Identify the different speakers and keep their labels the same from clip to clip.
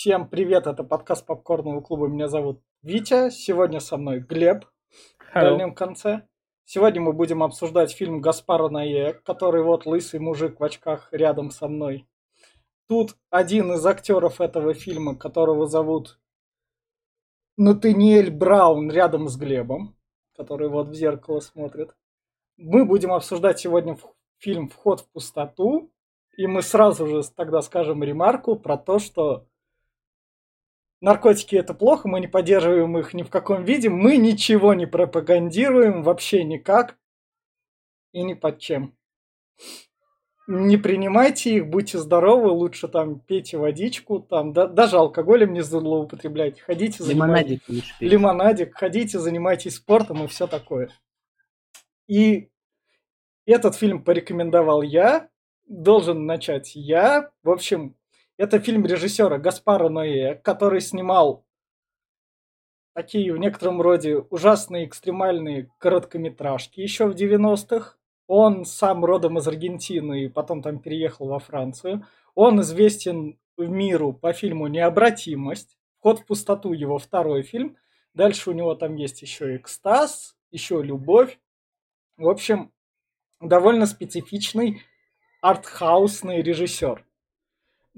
Speaker 1: Всем привет, это подкаст Попкорного клуба. Меня зовут Витя. Сегодня со мной Глеб в
Speaker 2: Hello.
Speaker 1: дальнем конце. Сегодня мы будем обсуждать фильм Гаспара Ноэ, который вот лысый мужик в очках рядом со мной. Тут один из актеров этого фильма, которого зовут Натаниэль Браун, рядом с Глебом, который вот в зеркало смотрит. Мы будем обсуждать сегодня фильм «Вход в пустоту», и мы сразу же тогда скажем ремарку про то, что наркотики это плохо, мы не поддерживаем их ни в каком виде, мы ничего не пропагандируем вообще никак и ни под чем. Не принимайте их, будьте здоровы, лучше там пейте водичку, там да- даже алкоголем не злоупотребляйте, ходите занимайтесь
Speaker 2: Лимонадик
Speaker 1: ходите, занимайтесь спортом и все такое. И этот фильм порекомендовал я, должен начать я. В общем, это фильм режиссера Гаспара Ноэ, который снимал такие в некотором роде ужасные экстремальные короткометражки еще в 90-х. Он сам родом из Аргентины и потом там переехал во Францию. Он известен в миру по фильму «Необратимость». «Вход в пустоту» его второй фильм. Дальше у него там есть еще «Экстаз», еще «Любовь». В общем, довольно специфичный артхаусный режиссер.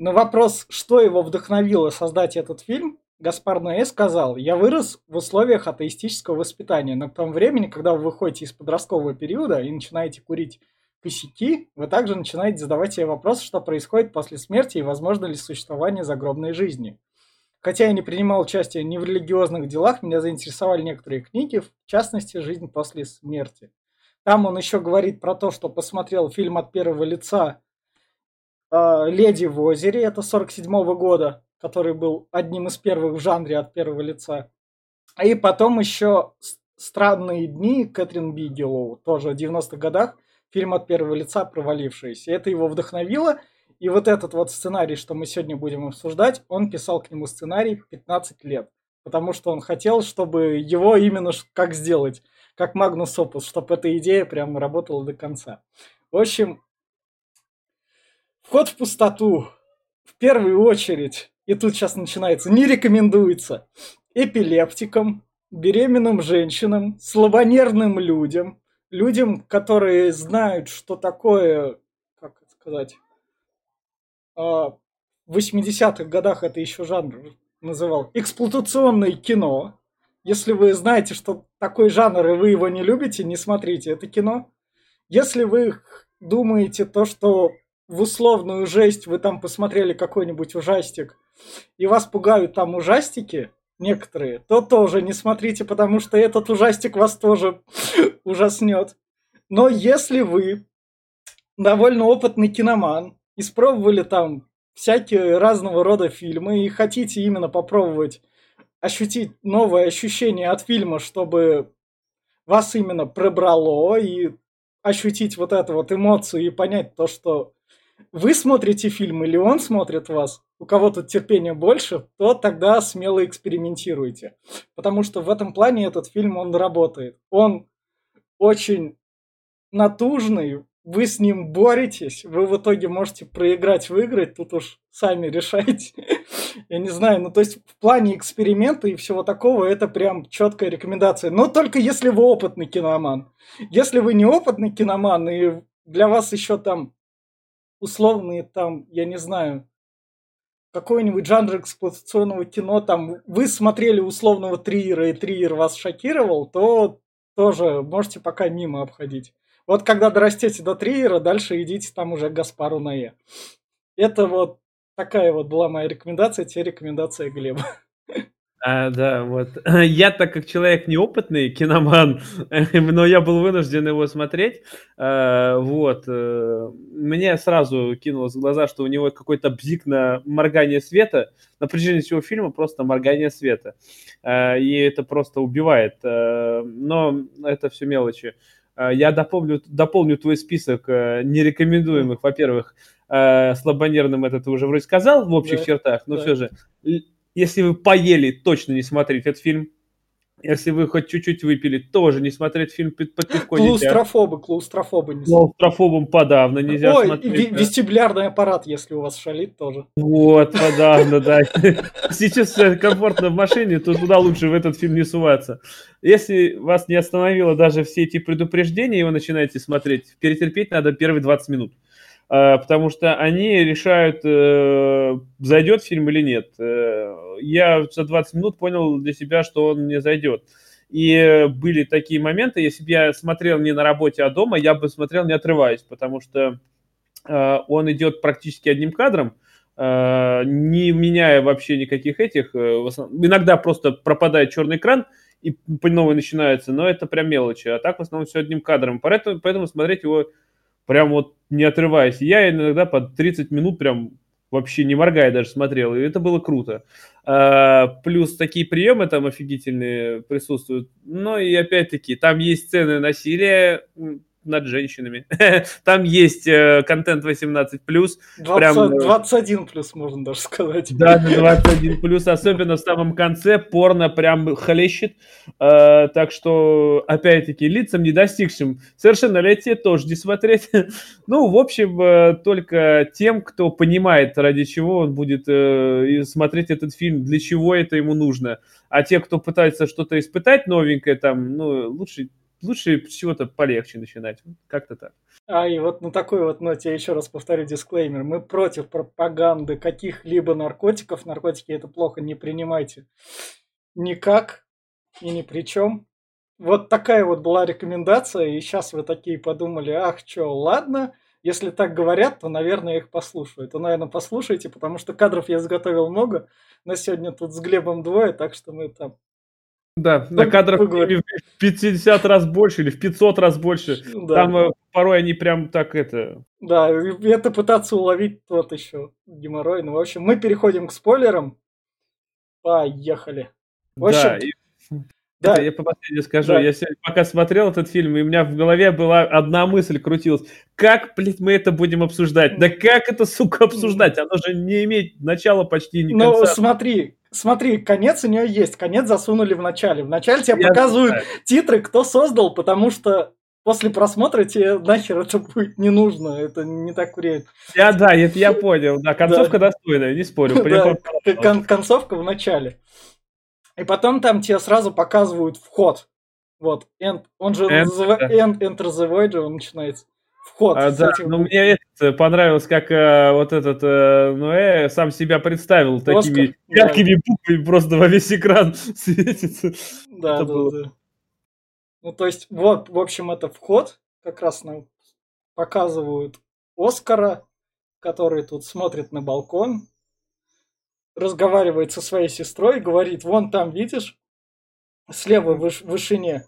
Speaker 1: На вопрос, что его вдохновило создать этот фильм, Гаспар Ноэ сказал, я вырос в условиях атеистического воспитания, но к тому времени, когда вы выходите из подросткового периода и начинаете курить косяки, вы также начинаете задавать себе вопрос, что происходит после смерти и возможно ли существование загробной жизни. Хотя я не принимал участия ни в религиозных делах, меня заинтересовали некоторые книги, в частности, «Жизнь после смерти». Там он еще говорит про то, что посмотрел фильм от первого лица «Леди в озере», это 47 года, который был одним из первых в жанре от первого лица. И потом еще «С- «Странные дни» Кэтрин Бигелоу, тоже в 90-х годах, фильм от первого лица провалившийся. Это его вдохновило, и вот этот вот сценарий, что мы сегодня будем обсуждать, он писал к нему сценарий 15 лет. Потому что он хотел, чтобы его именно как сделать, как Магнус Опус, чтобы эта идея прям работала до конца. В общем, вход в пустоту. В первую очередь, и тут сейчас начинается, не рекомендуется. Эпилептикам, беременным женщинам, слабонервным людям, людям, которые знают, что такое, как это сказать, а, в 80-х годах это еще жанр называл, эксплуатационное кино. Если вы знаете, что такой жанр, и вы его не любите, не смотрите это кино. Если вы думаете то, что в условную жесть вы там посмотрели какой-нибудь ужастик, и вас пугают там ужастики, некоторые, то тоже не смотрите, потому что этот ужастик вас тоже ужаснет. Но если вы довольно опытный киноман, испробовали там всякие разного рода фильмы и хотите именно попробовать ощутить новое ощущение от фильма, чтобы вас именно пробрало и ощутить вот эту вот эмоцию и понять то, что вы смотрите фильм или он смотрит вас, у кого тут терпения больше, то тогда смело экспериментируйте. Потому что в этом плане этот фильм, он работает. Он очень натужный, вы с ним боретесь, вы в итоге можете проиграть, выиграть, тут уж сами решайте. Я не знаю, ну то есть в плане эксперимента и всего такого это прям четкая рекомендация. Но только если вы опытный киноман. Если вы не опытный киноман и для вас еще там условные там, я не знаю, какой-нибудь жанр эксплуатационного кино, там вы смотрели условного триера и триер вас шокировал, то тоже можете пока мимо обходить. Вот когда дорастете до триера, дальше идите там уже к Гаспару Ноэ. Это вот такая вот была моя рекомендация, те рекомендация Глеба.
Speaker 2: А, да, вот. Я, так как человек неопытный, киноман, но я был вынужден его смотреть, э, вот, э, мне сразу кинулось в глаза, что у него какой-то бзик на моргание света, на протяжении всего фильма просто моргание света, Э, и это просто убивает, Э, но это все мелочи. Э, Я дополню, дополню твой список э, нерекомендуемых, во-первых, слабонервным, это ты уже вроде сказал в общих
Speaker 1: Да,
Speaker 2: чертах, но
Speaker 1: да.
Speaker 2: все же, если вы поели, точно не смотрите этот фильм. Если вы хоть чуть-чуть выпили, тоже не смотреть фильм под, пивко нельзя.
Speaker 1: Клаустрофобы, клаустрофобы не
Speaker 2: Клаустрофобам подавно нельзя
Speaker 1: Ой,
Speaker 2: смотреть. да.
Speaker 1: вестибулярный аппарат, если у вас шалит тоже.
Speaker 2: Вот, подавно, да. Сейчас комфортно в машине, то туда лучше в этот фильм не суваться. Если вас не остановило даже все эти предупреждения, и вы начинаете смотреть, перетерпеть надо первые 20 минут. А, Потому что они решают, э, зайдет фильм или нет. Э, Я за 20 минут понял для себя, что он не зайдет. И э, были такие моменты, если бы я смотрел не на работе, а дома, я бы смотрел не отрываясь, потому что э, он идет практически одним кадром, э, не меняя вообще никаких этих. э, иногда просто пропадает черный экран, и по новой начинается, но это прям мелочи. А так в основном все одним кадром. Поэтому, поэтому смотреть его прям вот не отрываясь. Я иногда по 30 минут прям вообще не моргая даже смотрел, и это было круто. А, плюс такие приемы там офигительные присутствуют. Ну и опять-таки, там есть сцены насилия над женщинами. Там есть э, контент 18+,
Speaker 1: 20,
Speaker 2: Прям, э,
Speaker 1: 21 плюс, можно даже сказать.
Speaker 2: да, на 21 плюс, особенно в самом конце, порно прям хлещет. Э, так что, опять-таки, лицам не достигшим совершеннолетия тоже не смотреть. ну, в общем, э, только тем, кто понимает, ради чего он будет смотреть этот фильм, для чего это ему нужно. А те, кто пытается что-то испытать новенькое, там, ну, лучше, лучше чего-то полегче начинать. Как-то так.
Speaker 1: А и вот на такой вот ноте я еще раз повторю дисклеймер. Мы против пропаганды каких-либо наркотиков. Наркотики это плохо, не принимайте никак и ни при чем. Вот такая вот была рекомендация, и сейчас вы такие подумали, ах, что, ладно, если так говорят, то, наверное, их послушаю. То, наверное, послушайте, потому что кадров я заготовил много. На сегодня тут с Глебом двое, так что мы там...
Speaker 2: Да, на
Speaker 1: Ну,
Speaker 2: кадрах в 50 раз больше или в 500 раз больше.
Speaker 1: Да,
Speaker 2: Там э, порой они прям так это...
Speaker 1: да, это пытаться уловить тот еще геморрой. Ну, в общем, мы переходим к спойлерам. Поехали. В общем,
Speaker 2: да, и-
Speaker 1: Да,
Speaker 2: это я по последнему скажу.
Speaker 1: Да.
Speaker 2: Я сегодня пока смотрел этот фильм, и у меня в голове была одна мысль крутилась. Как, блядь, мы это будем обсуждать? Да как это, сука, обсуждать? Оно же не имеет начала почти ни
Speaker 1: ну
Speaker 2: конца.
Speaker 1: смотри, смотри, конец у нее есть. Конец засунули в начале. В начале тебе
Speaker 2: Я
Speaker 1: показывают
Speaker 2: знаю.
Speaker 1: титры, кто создал, потому что после просмотра тебе нахер это будет не нужно. Это не так время.
Speaker 2: Я, да, это я понял. Да, концовка достойная, не спорю.
Speaker 1: Да, кон- концовка в начале. И потом там тебе сразу показывают вход. Вот, end, он же
Speaker 2: End,
Speaker 1: называ-
Speaker 2: да.
Speaker 1: end, Enter the Void же он начинается. Вход.
Speaker 2: А, да,
Speaker 1: этим буквами.
Speaker 2: мне это понравилось, как э, вот этот э, Ноэ сам себя представил такими
Speaker 1: Оскар, да.
Speaker 2: яркими буквами, просто во весь экран светится.
Speaker 1: Да,
Speaker 2: Это
Speaker 1: да,
Speaker 2: было.
Speaker 1: да. Ну, то есть, вот, в общем, это вход. Как раз нам показывают Оскара, который тут смотрит на балкон, разговаривает со своей сестрой, говорит, вон там, видишь, слева в выш- вышине.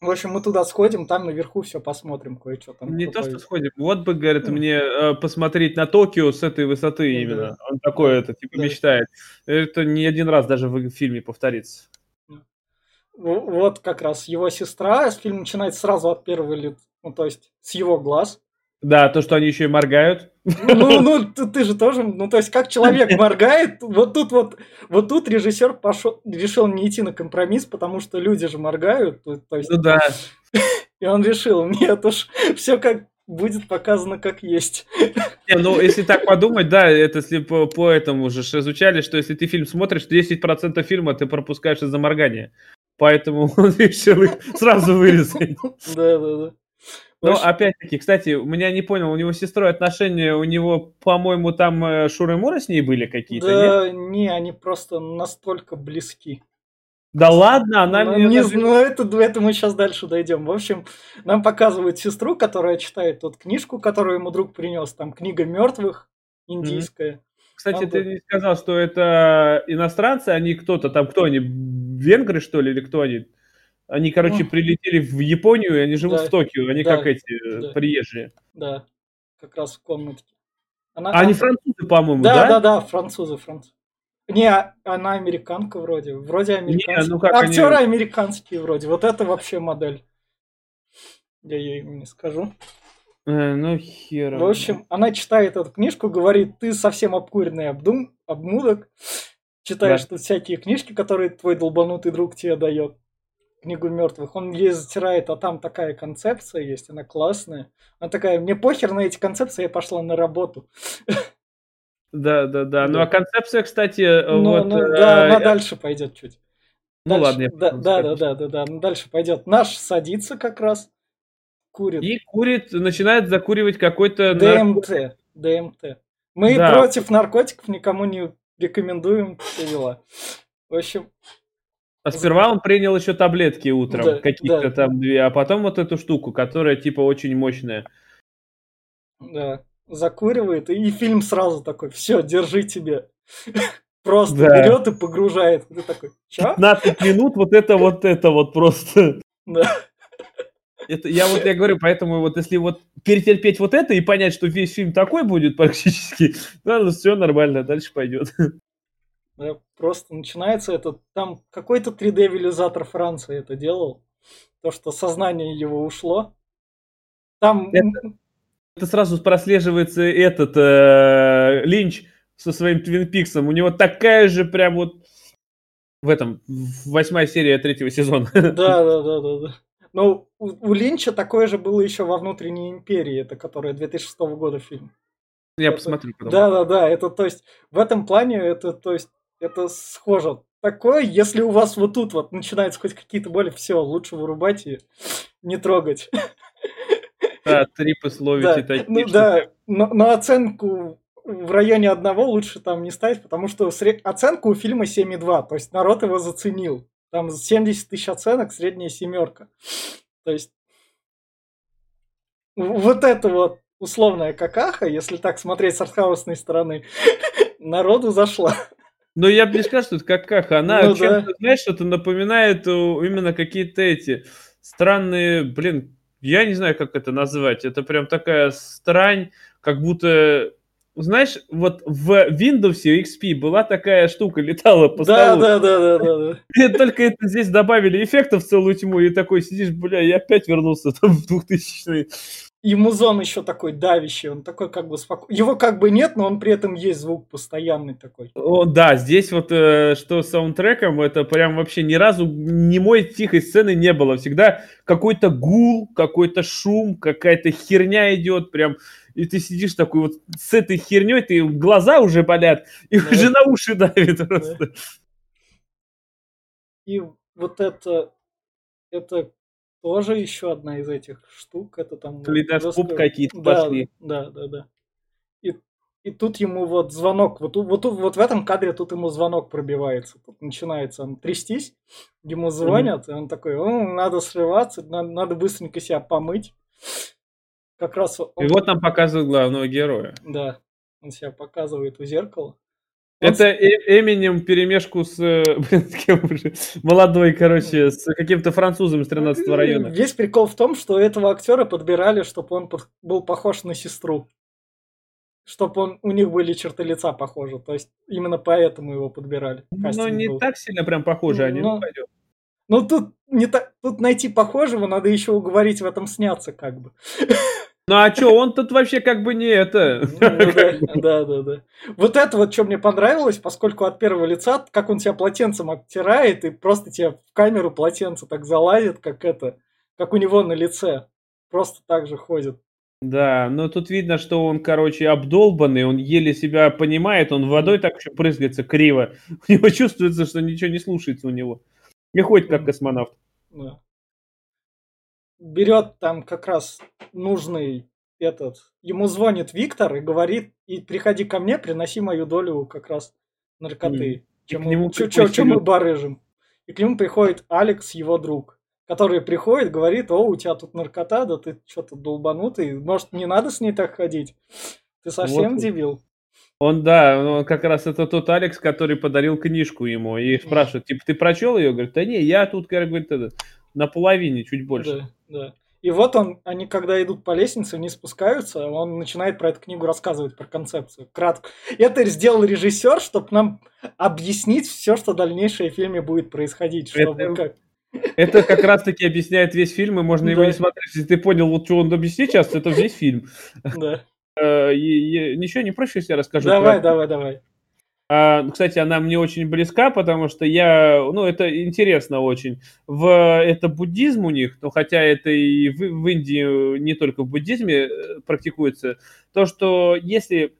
Speaker 1: В общем, мы туда сходим, там наверху все посмотрим, кое-что там.
Speaker 2: Не то, что сходим. Вот бы, говорит, мне э, посмотреть на Токио с этой высоты
Speaker 1: Да.
Speaker 2: именно. Он такой,
Speaker 1: Да.
Speaker 2: это, типа,
Speaker 1: Да.
Speaker 2: мечтает. Это не один раз даже в фильме повторится.
Speaker 1: Вот как раз его сестра, фильм начинается сразу от первого лица, ну, то есть с его глаз.
Speaker 2: Да, то, что они еще и моргают.
Speaker 1: Ну, ну, ты, ты же тоже, ну, то есть, как человек моргает, вот тут вот, вот тут режиссер пошел, решил не идти на компромисс, потому что люди же моргают, то, есть,
Speaker 2: Ну да.
Speaker 1: и он решил, нет уж, все как будет показано как есть.
Speaker 2: Не, ну, если так подумать, да, это если по, по этому же изучали, что если ты фильм смотришь, 10% фильма ты пропускаешь из-за моргания. Поэтому он решил их сразу вырезать.
Speaker 1: Да, да, да.
Speaker 2: Ну, опять-таки, кстати, у меня не понял, у него с сестрой отношения, у него, по-моему, там э, Шуры-Муры с ней были какие-то, нет?
Speaker 1: Да, не, они просто настолько близки.
Speaker 2: Да ладно, она
Speaker 1: Ну,
Speaker 2: мне...
Speaker 1: не
Speaker 2: даже-
Speaker 1: зн- ну, это, это мы сейчас дальше дойдем. В общем, нам показывают сестру, которая читает тут книжку, которую ему друг принес. Там книга мертвых, индийская.
Speaker 2: Кстати,
Speaker 1: Там
Speaker 2: ты
Speaker 1: был-
Speaker 2: не сказал, что это иностранцы, они кто-то там, кто они, венгры, что ли, или кто они? Они, короче,
Speaker 1: Ну,
Speaker 2: прилетели в Японию, и они живут
Speaker 1: да,
Speaker 2: в Токио, они
Speaker 1: да,
Speaker 2: как эти
Speaker 1: да.
Speaker 2: приезжие.
Speaker 1: Да, как раз в комнатке. Она,
Speaker 2: А они
Speaker 1: она-
Speaker 2: французы, по-моему,
Speaker 1: Да,
Speaker 2: да?
Speaker 1: да, да, французы, французы. Не, она американка вроде. Вроде американская.
Speaker 2: ну как они-
Speaker 1: Актеры американские вроде. Вот это вообще модель. Я ей не скажу.
Speaker 2: Э, ну, хер.
Speaker 1: В общем, она читает эту книжку, говорит, ты совсем обкуренный обдум, обмудок. Читаешь
Speaker 2: Да.
Speaker 1: тут всякие книжки, которые твой долбанутый друг тебе дает. Книгу мертвых, он ей затирает, а там такая концепция есть, она классная. Она такая, мне похер на эти концепции, я пошла на работу.
Speaker 2: Да, да, да. Ну а концепция, кстати, ну, вот.
Speaker 1: Ну, да, она дальше пойдет чуть.
Speaker 2: Ну ладно,
Speaker 1: я да, да, да, да, да, да. Ну, дальше пойдет. Наш садится как раз, курит.
Speaker 2: И курит, начинает закуривать какой-то
Speaker 1: ДМТ. ДМТ. Мы да. против наркотиков никому не рекомендуем все дела. В общем.
Speaker 2: А сперва он принял еще таблетки утром, да, какие-то да. там две, а потом вот эту штуку, которая типа очень мощная.
Speaker 1: Да, закуривает, и фильм сразу такой, все, держи тебе. Просто да. берет и погружает. Ты такой,
Speaker 2: Чё? 15 минут вот это вот это вот просто. Да. Это, я вот я говорю, поэтому вот если вот перетерпеть вот это и понять, что весь фильм такой будет практически, ну, все нормально, дальше пойдет.
Speaker 1: Просто начинается это, там какой-то 3D-вилизатор Франции это делал, то, что сознание его ушло. Там...
Speaker 2: Это, это сразу прослеживается этот э, Линч со своим Твин Пиксом. У него такая же прям вот в этом, восьмая серия третьего сезона.
Speaker 1: Да, да, да, да, да. Ну, у, у Линча такое же было еще во «Внутренней империи», это которая 2006 года фильм.
Speaker 2: Я это, посмотрю потом.
Speaker 1: Да, да, да, это то есть в этом плане это то есть это схоже. Такое, если у вас вот тут вот начинаются хоть какие-то боли, все, лучше вырубать и не трогать.
Speaker 2: Да, трипы словите
Speaker 1: да, такие. Ну, да, но, но оценку в районе одного лучше там не ставить, потому что сред... оценка у фильма 7,2, то есть народ его заценил. Там 70 тысяч оценок, средняя семерка. То есть вот это вот условная какаха, если так смотреть с артхаусной стороны, народу зашла.
Speaker 2: Но я бы не сказал, что это какаха. Она ну, чем-то, да. знаешь, что-то напоминает именно какие-то эти странные, блин, я не знаю, как это назвать. Это прям такая странь, как будто знаешь, вот в Windows XP была такая штука, летала по
Speaker 1: да, столу. Да, да, да, да, да.
Speaker 2: И только это здесь добавили эффектов целую тьму, и такой сидишь, бля, я опять вернулся там в 2000
Speaker 1: и музон еще такой давящий, он такой как бы спокойный. Его как бы нет, но он при этом есть звук постоянный такой.
Speaker 2: О, да, здесь вот э, что с саундтреком, это прям вообще ни разу не мой тихой сцены не было. Всегда какой-то гул, какой-то шум, какая-то херня идет, прям и ты сидишь такой вот с этой херней, ты глаза уже болят, и да. уже на уши давит просто. Да.
Speaker 1: И вот это, это тоже еще одна из этих штук. Это там...
Speaker 2: Калейдоскоп жестко... какие-то
Speaker 1: да,
Speaker 2: пошли.
Speaker 1: Да, да, да. И, и тут ему вот звонок, вот, вот, вот в этом кадре тут ему звонок пробивается. Тут начинается он трястись, ему звонят, mm-hmm. и он такой, надо срываться, надо, надо быстренько себя помыть. Как раз он...
Speaker 2: И вот нам показывают главного героя.
Speaker 1: Да, он себя показывает у зеркала.
Speaker 2: Это Эминем перемешку с э, блин, кем уже, молодой, короче, с каким-то французом из 13 района.
Speaker 1: Весь прикол в том, что этого актера подбирали, чтобы он был похож на сестру. Чтобы он, у них были черты лица похожи. То есть именно поэтому его подбирали.
Speaker 2: Ну, не был. так сильно прям похожи они, ну,
Speaker 1: пойдет. Ну, тут, не так, тут найти похожего, надо еще уговорить в этом сняться, как бы.
Speaker 2: Ну а что, он тут вообще как бы не это.
Speaker 1: Ну, да, да, да. Вот это вот, что мне понравилось, поскольку от первого лица, как он тебя полотенцем обтирает, и просто тебе в камеру полотенце так залазит, как это, как у него на лице. Просто так же ходит.
Speaker 2: Да, но тут видно, что он, короче, обдолбанный, он еле себя понимает, он водой так еще прыскается криво. У него чувствуется, что ничего не слушается у него. Не ходит как космонавт. Да
Speaker 1: берет там как раз нужный этот, ему звонит Виктор и говорит, и приходи ко мне, приноси мою долю как раз наркоты. Mm. Чем, чем, чем мы барыжим. И к нему приходит Алекс, его друг, который приходит, говорит, о, у тебя тут наркота, да ты что-то долбанутый, может, не надо с ней так ходить? Ты совсем вот. дебил?
Speaker 2: Он, да, он как раз это тот Алекс, который подарил книжку ему и спрашивает, типа, ты прочел ее? Говорит, да не, я тут, как говорит, это, на половине, чуть больше.
Speaker 1: Да, да. И вот он, они когда идут по лестнице, не спускаются, он начинает про эту книгу рассказывать, про концепцию. Кратко. Это сделал режиссер, чтобы нам объяснить все, что дальнейшее в фильме будет происходить. Чтобы
Speaker 2: это, как... это как раз-таки объясняет весь фильм, и можно его не смотреть. Если ты понял, вот что он объяснит сейчас, это весь фильм. Да. Э, ничего, не проще, если я расскажу.
Speaker 1: Давай, давай, давай.
Speaker 2: А, кстати, она мне очень близка, потому что я, ну, это интересно очень. В, это буддизм у них, но хотя это и в, в Индии не только в буддизме э, практикуется, то, что если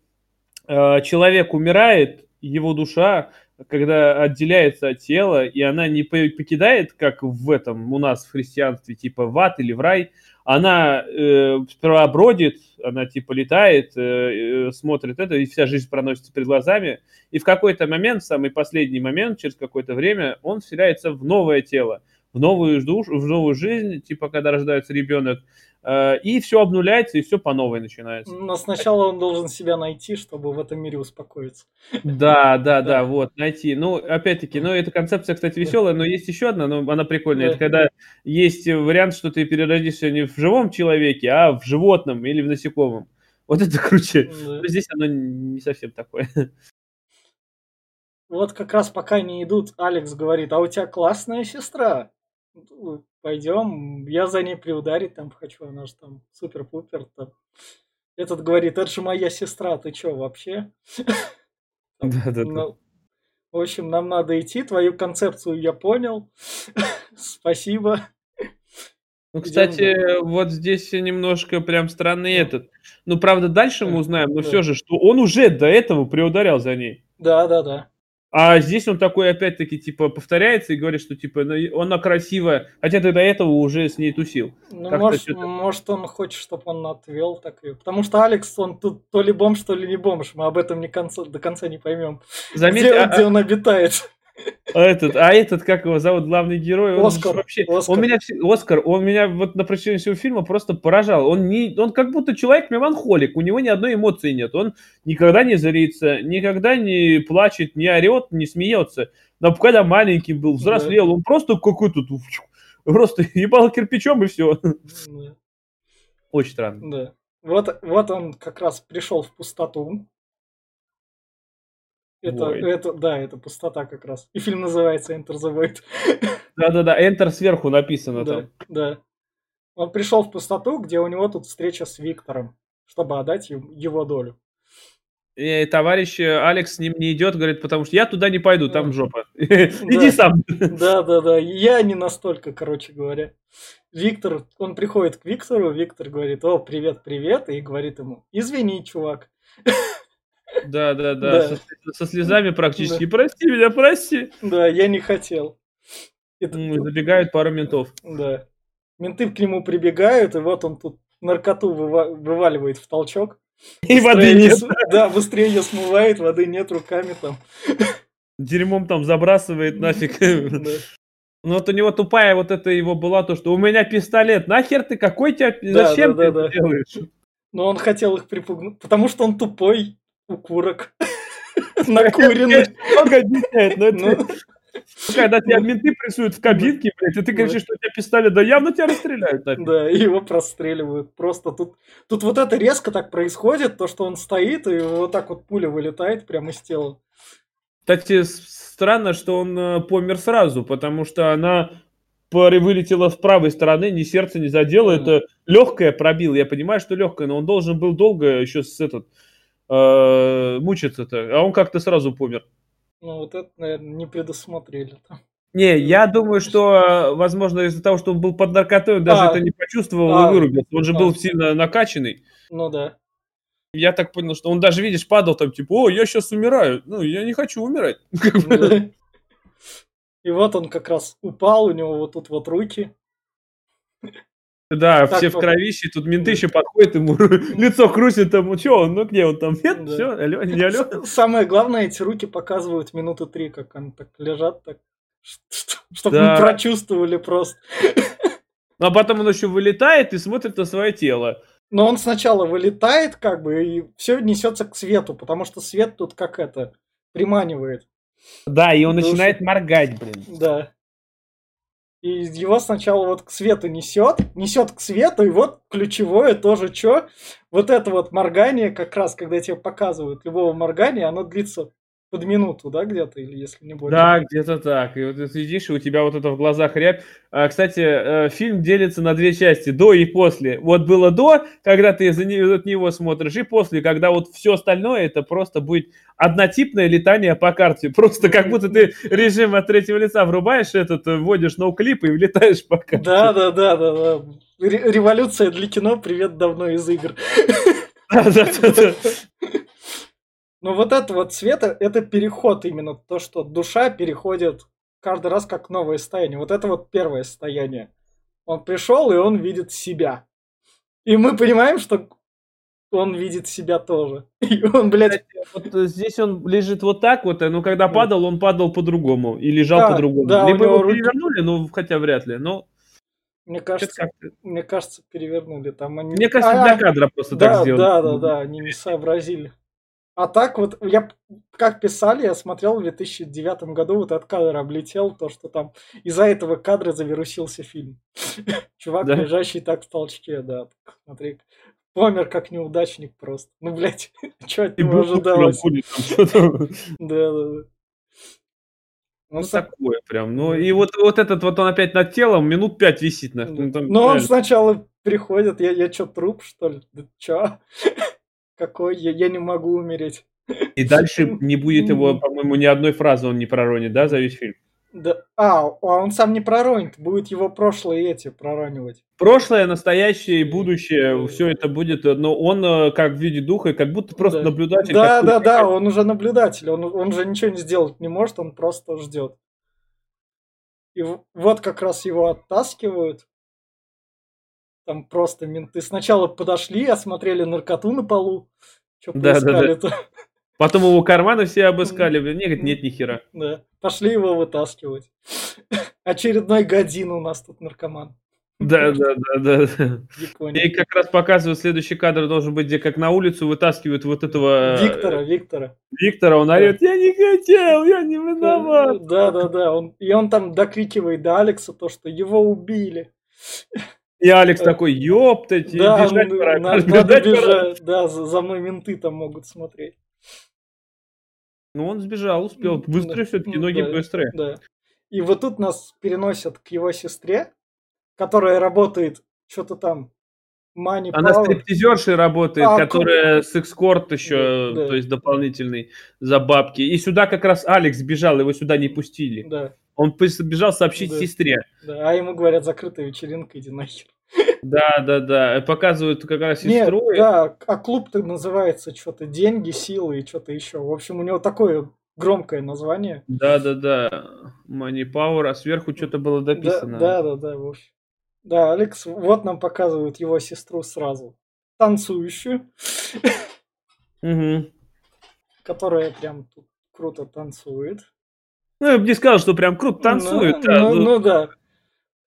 Speaker 2: э, человек умирает, его душа, когда отделяется от тела, и она не покидает, как в этом у нас в христианстве, типа в ад или в рай, она э, бродит, она типа летает, э, э, смотрит это, и вся жизнь проносится перед глазами. И в какой-то момент, самый последний момент, через какое-то время, он вселяется в новое тело, в новую душу, в новую жизнь, типа когда рождается ребенок. Э, и все обнуляется, и все по новой начинается.
Speaker 1: Но сначала он должен себя найти, чтобы в этом мире успокоиться.
Speaker 2: Да, да, да, вот, найти. Ну, опять-таки, ну, эта концепция, кстати, веселая, но есть еще одна, но она прикольная. Это когда есть вариант, что ты переродишься не в живом человеке, а в животном или в насекомом. Вот это круче. Здесь оно не совсем такое.
Speaker 1: Вот как раз пока не идут, Алекс говорит, а у тебя классная сестра пойдем, я за ней приударить там хочу, она же там супер-пупер. Там. Этот говорит, это же моя сестра, ты чё вообще? Да-да-да. Ну, в общем, нам надо идти, твою концепцию я понял. Спасибо.
Speaker 2: Ну, кстати, вот здесь немножко прям странный этот. Ну, правда, дальше мы узнаем, но все же, что он уже до этого приударял за ней.
Speaker 1: Да, да, да.
Speaker 2: А здесь он такой, опять-таки, типа, повторяется и говорит, что, типа, «Ну, она красивая, хотя ты до этого уже с ней тусил.
Speaker 1: Ну, может, может, он хочет, чтобы он отвел так ее. Потому что Алекс, он тут то ли бомж, то ли не бомж. Мы об этом не конца, до конца не поймем. Заметь, где, а, где он обитает.
Speaker 2: А этот, а этот, как его зовут, главный герой? Он
Speaker 1: Оскар.
Speaker 2: Вообще,
Speaker 1: Оскар.
Speaker 2: Он меня, Оскар, он меня вот на протяжении всего фильма просто поражал. Он, не, он как будто человек меланхолик, у него ни одной эмоции нет. Он никогда не злится, никогда не плачет, не орет, не смеется. Но когда маленький был, взрослел, да. он просто какой-то просто ебал кирпичом и все. Да. Очень странно.
Speaker 1: Да. Вот, вот он как раз пришел в пустоту, это, это, да, это пустота как раз. И фильм называется Enter the Void.
Speaker 2: Да-да-да, Enter сверху написано
Speaker 1: да,
Speaker 2: там.
Speaker 1: Да. Он пришел в пустоту, где у него тут встреча с Виктором, чтобы отдать его долю.
Speaker 2: И товарищ э, Алекс с ним не идет, говорит, потому что я туда не пойду, там жопа. Иди сам.
Speaker 1: Да, да, да. Я не настолько, короче говоря. Виктор, он приходит к Виктору, Виктор говорит, о, привет, привет, и говорит ему, извини, чувак.
Speaker 2: Да, да, да, Со, со слезами практически. Да. Прости меня, прости.
Speaker 1: Да, я не хотел.
Speaker 2: Это... Забегают пару ментов.
Speaker 1: Да. Менты к нему прибегают, и вот он тут наркоту выва- вываливает в толчок.
Speaker 2: И воды нет.
Speaker 1: Да, быстрее ее смывает, воды нет руками там.
Speaker 2: Дерьмом там забрасывает нафиг. Да. Ну вот у него тупая вот это его была, то, что у меня пистолет, нахер ты, какой тебя, да, зачем да, ты да, это делаешь?
Speaker 1: Но он хотел их припугнуть, потому что он тупой укурок. Накуренный. Много объясняет, но это...
Speaker 2: Когда тебя менты прессуют в кабинке, блядь, и ты кричишь, что у тебя пистолет, да явно тебя расстреляют.
Speaker 1: Да, и его простреливают. Просто тут, тут вот это резко так происходит, то, что он стоит, и вот так вот пуля вылетает прямо из тела.
Speaker 2: Кстати, странно, что он э, помер сразу, потому что она вылетела с правой стороны, ни сердце не задело, это легкое пробил. Я понимаю, что легкое, но он должен был долго еще с этот э, мучиться-то, а он как-то сразу помер.
Speaker 1: Ну, вот это, наверное, не предусмотрели. -то.
Speaker 2: Не, я думаю, что, возможно, из-за того, что он был под наркотой, он даже а, это не почувствовал а, и вырубился. Он же а, был сильно накачанный.
Speaker 1: Ну да.
Speaker 2: Я так понял, что он даже, видишь, падал там, типа, о, я сейчас умираю. Ну, я не хочу умирать.
Speaker 1: И вот он как раз упал, у него вот тут вот руки.
Speaker 2: Да, так, все в кровище, тут менты еще подходят, ему лицо крутит, там, что он, ну где он там, нет, да. все, алло, не алло.
Speaker 1: Самое главное, эти руки показывают минуты три, как они так лежат, так, чтобы да. мы прочувствовали просто.
Speaker 2: Ну, а потом он еще вылетает и смотрит на свое тело.
Speaker 1: Но он сначала вылетает, как бы, и все несется к свету, потому что свет тут как это, приманивает.
Speaker 2: Да, и он Душу. начинает моргать, блин.
Speaker 1: Да. И его сначала вот к свету несет, несет к свету, и вот ключевое тоже что? Вот это вот моргание, как раз, когда тебе показывают любого моргания, оно длится под минуту, да, где-то, или если не больше?
Speaker 2: Да, где-то так. И вот ты сидишь, и у тебя вот это в глазах рябь. А, кстати, э, фильм делится на две части, до и после. Вот было до, когда ты за не- от него смотришь, и после, когда вот все остальное, это просто будет однотипное летание по карте. Просто как будто ты режим от третьего лица врубаешь этот, э, вводишь ноуклип и влетаешь по карте.
Speaker 1: Да, да, да, да, да. Ре- Революция для кино, привет давно из игр.
Speaker 2: Да-да-да.
Speaker 1: Но вот это вот света, это переход именно, то, что душа переходит каждый раз как новое состояние. Вот это вот первое состояние. Он пришел, и он видит себя. И мы понимаем, что он видит себя тоже. И он, блядь,
Speaker 2: Вот э, здесь он лежит вот так вот, э, но когда падал, он падал по-другому и лежал
Speaker 1: Да,
Speaker 2: по-другому.
Speaker 1: да,
Speaker 2: Либо его
Speaker 1: руки-
Speaker 2: перевернули, ну, хотя вряд ли, но
Speaker 1: мне кажется, мне кажется, перевернули там. Они...
Speaker 2: Мне кажется,
Speaker 1: А,
Speaker 2: для кадра просто
Speaker 1: да,
Speaker 2: так сделали.
Speaker 1: Да, да, да, они не сообразили. А так вот, я как писали, я смотрел в 2009 году, вот этот кадр облетел, то, что там из-за этого кадра завирусился фильм. Чувак,
Speaker 2: Да?
Speaker 1: лежащий так в толчке, да. Смотри, помер как неудачник просто. Ну, блядь, что от него ожидалось? Да, да, да. Он
Speaker 2: Ну,
Speaker 1: сам-
Speaker 2: такое прям. Ну, и вот, вот этот вот он опять над телом минут пять висит. на- ну, там
Speaker 1: Но он
Speaker 2: реально.
Speaker 1: сначала приходит, я, я что, труп, что ли? Да чё? Какой? Я, я не могу умереть.
Speaker 2: И дальше не будет его, по-моему, ни одной фразы он не проронит, да, за весь фильм.
Speaker 1: Да, а, а он сам не проронит, будет его прошлые эти проронивать.
Speaker 2: Прошлое, настоящее и будущее, все это будет, но он э, как в виде духа, как будто просто
Speaker 1: Да.
Speaker 2: наблюдатель.
Speaker 1: Да, да, да, он уже наблюдатель, он, он же ничего не сделать не может, он просто ждет. И вот как раз его оттаскивают. Там просто менты сначала подошли, осмотрели наркоту на полу. Что
Speaker 2: Да, да, да. Потом его карманы все обыскали, блин, нет, нет, ни хера.
Speaker 1: Да. Пошли его вытаскивать. Очередной годин у нас тут наркоман.
Speaker 2: Да, да, да, да.
Speaker 1: в Японии.
Speaker 2: И как раз показывают, следующий кадр должен быть, где как на улицу вытаскивают вот этого э,
Speaker 1: Виктора, Виктора.
Speaker 2: Виктора, он орет, я не хотел, я не виноват.
Speaker 1: Да, да, да. Он, и он там докрикивает до Алекса то, что его убили.
Speaker 2: И Алекс такой, ёптать,
Speaker 1: Да,
Speaker 2: бежать
Speaker 1: ну,
Speaker 2: пора,
Speaker 1: надо,
Speaker 2: бежать
Speaker 1: надо
Speaker 2: пора».
Speaker 1: бежать. Да, за, за мной менты там могут смотреть.
Speaker 2: Ну, он сбежал, успел. Быстрее
Speaker 1: да,
Speaker 2: все-таки,
Speaker 1: ну,
Speaker 2: ноги
Speaker 1: да,
Speaker 2: быстрее.
Speaker 1: Да. И вот тут нас переносят к его сестре, которая работает что-то там Money
Speaker 2: Она
Speaker 1: Power.
Speaker 2: стриптизершей работает,
Speaker 1: А,
Speaker 2: которая с экскорт еще,
Speaker 1: Да, да.
Speaker 2: то есть дополнительный за бабки. И сюда как раз Алекс бежал, его сюда не пустили.
Speaker 1: Да,
Speaker 2: Он пос- бежал сообщить
Speaker 1: Да.
Speaker 2: сестре.
Speaker 1: да. А ему говорят, закрытая вечеринка, иди нахер.
Speaker 2: Да, да, да. Показывают как раз
Speaker 1: Нет,
Speaker 2: сестру. и-
Speaker 1: да, а клуб-то называется что-то деньги, силы и что-то еще. В общем, у него такое громкое название.
Speaker 2: Да, да, да. Money Power, а сверху что-то было
Speaker 1: Да,
Speaker 2: дописано.
Speaker 1: да, да, да, в общем. Да, Алекс, вот нам показывают его сестру сразу. Танцующую,
Speaker 2: Мгм.
Speaker 1: которая прям тут круто танцует.
Speaker 2: Ну, я бы не сказал, что прям круто танцует.
Speaker 1: Ну,
Speaker 2: да,
Speaker 1: ну,
Speaker 2: ну,
Speaker 1: ну да.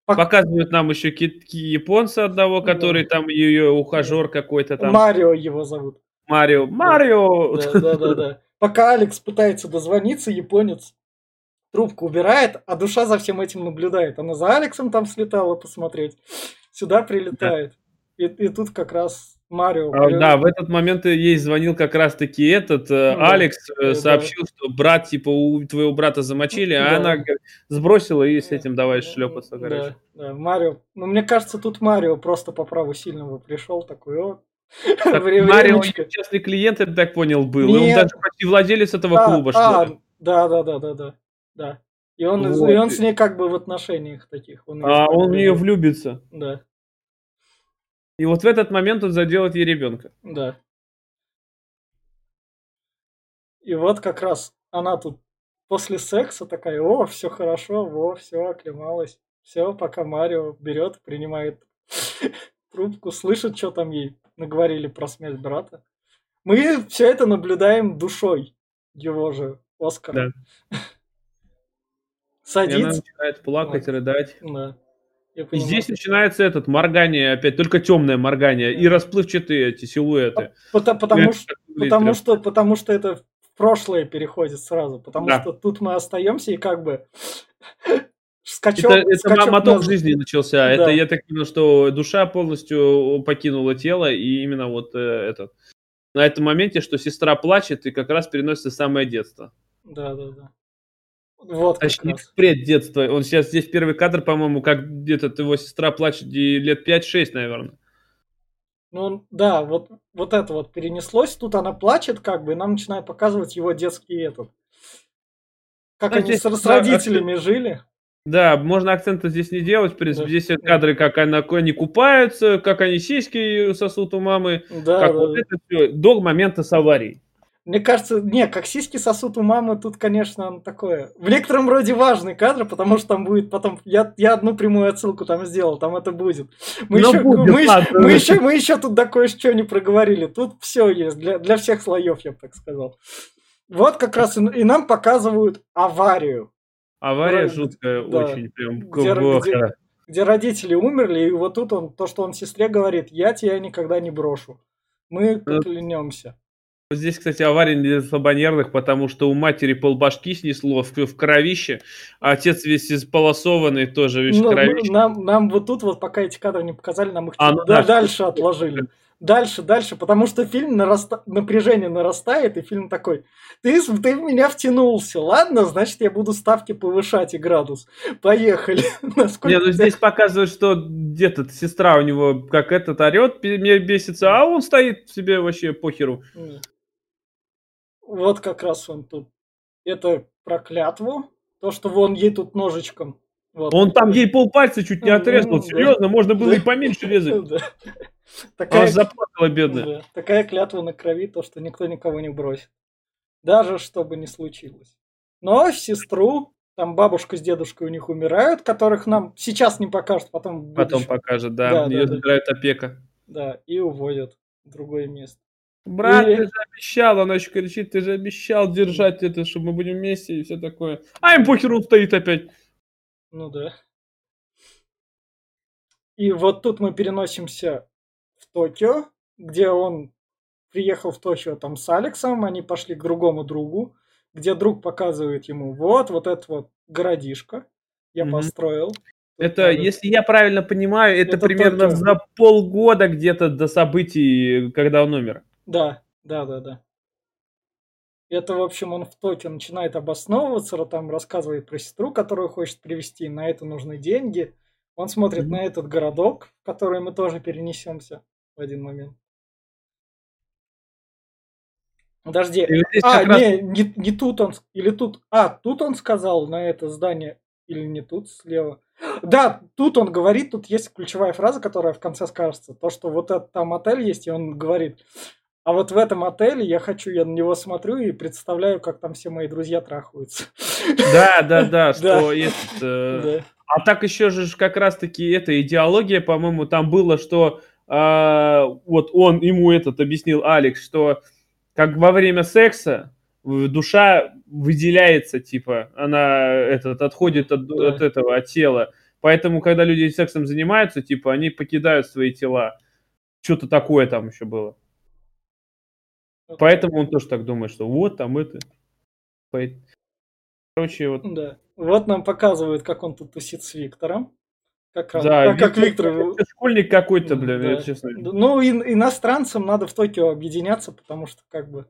Speaker 1: пок-
Speaker 2: Показывают нам еще ки- японца одного,
Speaker 1: Да.
Speaker 2: который там ее ухажер какой-то там.
Speaker 1: Марио его зовут.
Speaker 2: Марио. Марио!
Speaker 1: Да, да, да, да. Пока Алекс пытается дозвониться, японец трубку убирает, а душа за всем этим наблюдает. Она за Алексом там слетала посмотреть, сюда прилетает. И, и тут как раз Марио.
Speaker 2: А, Да, в этот момент ей звонил как раз-таки этот э,
Speaker 1: Ну да,
Speaker 2: Алекс, э,
Speaker 1: да.
Speaker 2: сообщил, что брат, типа, у твоего брата замочили, а
Speaker 1: Да.
Speaker 2: она говорит, сбросила и с этим давай шлепаться, короче.
Speaker 1: Да, да, Марио. Ну, мне кажется, тут Марио просто по праву сильного пришел, такой, о,
Speaker 2: Так, Марио частный клиент, я так понял, был. И он
Speaker 1: Нет.
Speaker 2: даже почти владелец этого
Speaker 1: А,
Speaker 2: клуба, что
Speaker 1: а,
Speaker 2: ли.
Speaker 1: да, да, да, да, да, да. И он,
Speaker 2: Вот.
Speaker 1: и он с ней как бы в отношениях таких. Он
Speaker 2: А он в нее
Speaker 1: любит.
Speaker 2: влюбится.
Speaker 1: Да,
Speaker 2: И вот в этот момент он заделает ей ребенка.
Speaker 1: да. И вот как раз она тут после секса такая, о, все хорошо, во, все, оклемалась. Все, пока Марио берет, принимает трубку, слышит, что там ей наговорили про смерть брата. Мы все это наблюдаем душой его же Оскара.
Speaker 2: И она
Speaker 1: Садится.
Speaker 2: начинает плакать,
Speaker 1: Вот.
Speaker 2: рыдать.
Speaker 1: Да.
Speaker 2: И
Speaker 1: понимаю.
Speaker 2: здесь начинается этот моргание опять, только темное моргание и расплывчатые эти силуэты.
Speaker 1: Потому,
Speaker 2: Это
Speaker 1: что, потому, что, потому что это в прошлое переходит сразу. Потому
Speaker 2: Да.
Speaker 1: что тут мы остаемся и как бы скачок,
Speaker 2: Это, это
Speaker 1: скачок
Speaker 2: моток
Speaker 1: назад.
Speaker 2: жизни начался.
Speaker 1: Да.
Speaker 2: Это я так понял, что душа полностью покинула тело, и именно вот э, этот. На этом моменте, что сестра плачет, и как раз переносится самое детство.
Speaker 1: Да, да, да. Вот
Speaker 2: Точнее, впредь детства. Он сейчас здесь первый кадр, по-моему, как где-то его сестра плачет и лет 5-6, наверное.
Speaker 1: Ну да, вот, вот это вот перенеслось. Тут она плачет, как бы, и нам начинает показывать его детский этот. Как
Speaker 2: Ну,
Speaker 1: они
Speaker 2: здесь,
Speaker 1: с, с
Speaker 2: да,
Speaker 1: родителями жили.
Speaker 2: Да, можно акцента здесь не делать, в принципе.
Speaker 1: Да.
Speaker 2: Здесь все кадры, как она- они купаются, как они сиськи сосут у мамы,
Speaker 1: Да,
Speaker 2: как
Speaker 1: да,
Speaker 2: вот
Speaker 1: да.
Speaker 2: это все, до момента с аварией.
Speaker 1: Мне кажется, не, как сиськи сосут у мамы, тут, конечно, он такое. В некотором роде важный кадр, потому что там будет потом. Я, я одну прямую отсылку там сделал, там это будет. Мы
Speaker 2: Ну,
Speaker 1: еще,
Speaker 2: будет,
Speaker 1: мы,
Speaker 2: ладно.
Speaker 1: мы, еще, мы еще тут да кое-что не проговорили. Тут все есть для, для всех слоев, я бы так сказал. Вот как раз и, и нам показывают аварию,
Speaker 2: Авария
Speaker 1: Правильно.
Speaker 2: жуткая,
Speaker 1: Да.
Speaker 2: очень прям.
Speaker 1: Где-
Speaker 2: ох,
Speaker 1: где-
Speaker 2: да.
Speaker 1: где родители умерли, и вот тут он, то, что он сестре говорит, я тебя никогда не брошу. Мы
Speaker 2: Ну,
Speaker 1: клянемся.
Speaker 2: Здесь, кстати, авария для слабонервных, потому что у матери полбашки снесло в, в кровище, а отец весь исполосованный тоже весь в
Speaker 1: Ну,
Speaker 2: кровище.
Speaker 1: нам, нам вот тут вот, пока эти кадры не показали, нам их
Speaker 2: А, ну
Speaker 1: да-
Speaker 2: да.
Speaker 1: дальше отложили. Дальше, дальше, потому что фильм нараста... напряжение нарастает, и фильм такой, ты, ты в меня втянулся, ладно, значит, я буду ставки повышать и градус. Поехали. Насколько
Speaker 2: Не, ну здесь показывают, что где-то сестра у него как этот орет, мне бесится, а он стоит себе вообще похеру.
Speaker 1: Вот как раз он тут. Это про клятву, то, что вон ей тут ножичком. Вот.
Speaker 2: Он там ей полпальца чуть не отрезал,
Speaker 1: да.
Speaker 2: серьезно, можно было
Speaker 1: Да.
Speaker 2: и поменьше резать.
Speaker 1: Да.
Speaker 2: Она
Speaker 1: Такая,
Speaker 2: аж заплакала, бедная.
Speaker 1: да, такая клятва на крови, то, что никто никого не бросит. Даже что бы ни случилось. Но сестру, там бабушка с дедушкой у них умирают, которых нам сейчас не покажут, потом
Speaker 2: Потом покажет,
Speaker 1: Да,
Speaker 2: да,
Speaker 1: да,
Speaker 2: ее
Speaker 1: да.
Speaker 2: опека.
Speaker 1: Да, и уводят в другое место.
Speaker 2: Брат,
Speaker 1: И-
Speaker 2: ты же обещал, она еще кричит, ты же обещал держать это, чтобы мы будем вместе и все такое. А им похеру он стоит опять.
Speaker 1: Ну да. И вот тут мы переносимся в Токио, где он приехал в Токио там с Алексом, они пошли к другому другу, где друг показывает ему, вот, вот это вот городишко я
Speaker 2: Мгм.
Speaker 1: построил.
Speaker 2: Это,
Speaker 1: надо-
Speaker 2: если я правильно понимаю, это,
Speaker 1: Это
Speaker 2: примерно
Speaker 1: только-
Speaker 2: за полгода где-то до событий, когда он умер.
Speaker 1: Да, да, да, да. Это, в общем, он в Токио начинает обосновываться, там рассказывает про сестру, которую хочет привести, на это нужны деньги. Он смотрит
Speaker 2: Мгм.
Speaker 1: на этот городок, в который мы тоже перенесемся в один момент. Подожди. А,
Speaker 2: раз-
Speaker 1: не, не, не тут он, или тут, а, тут он сказал на это здание, или не тут, слева. Да, тут он говорит, тут есть ключевая фраза, которая в конце скажется, то, что вот этот там отель есть, и он говорит, а вот в этом отеле я хочу, я на него смотрю и представляю, как там все мои друзья трахаются.
Speaker 2: Да, да, да, что
Speaker 1: Да.
Speaker 2: этот, э. А так еще же как раз-таки эта идеология, по-моему, там было, что а, вот он ему этот объяснил, Алекс, что как во время секса душа выделяется, типа, она этот отходит от,
Speaker 1: Да.
Speaker 2: от этого, от тела. Поэтому, когда люди сексом занимаются, типа, они покидают свои тела. Что-то такое там еще было. Поэтому он тоже так думает, что вот там это. Короче, вот
Speaker 1: Да. Вот нам показывают, как он тут тусит с Виктором. Как, раз-
Speaker 2: Да,
Speaker 1: как, как
Speaker 2: Виктор,
Speaker 1: Виктор...
Speaker 2: это школьник какой-то, блин,
Speaker 1: Да.
Speaker 2: я честно.
Speaker 1: Ну, ин- иностранцам надо в Токио объединяться, потому что как бы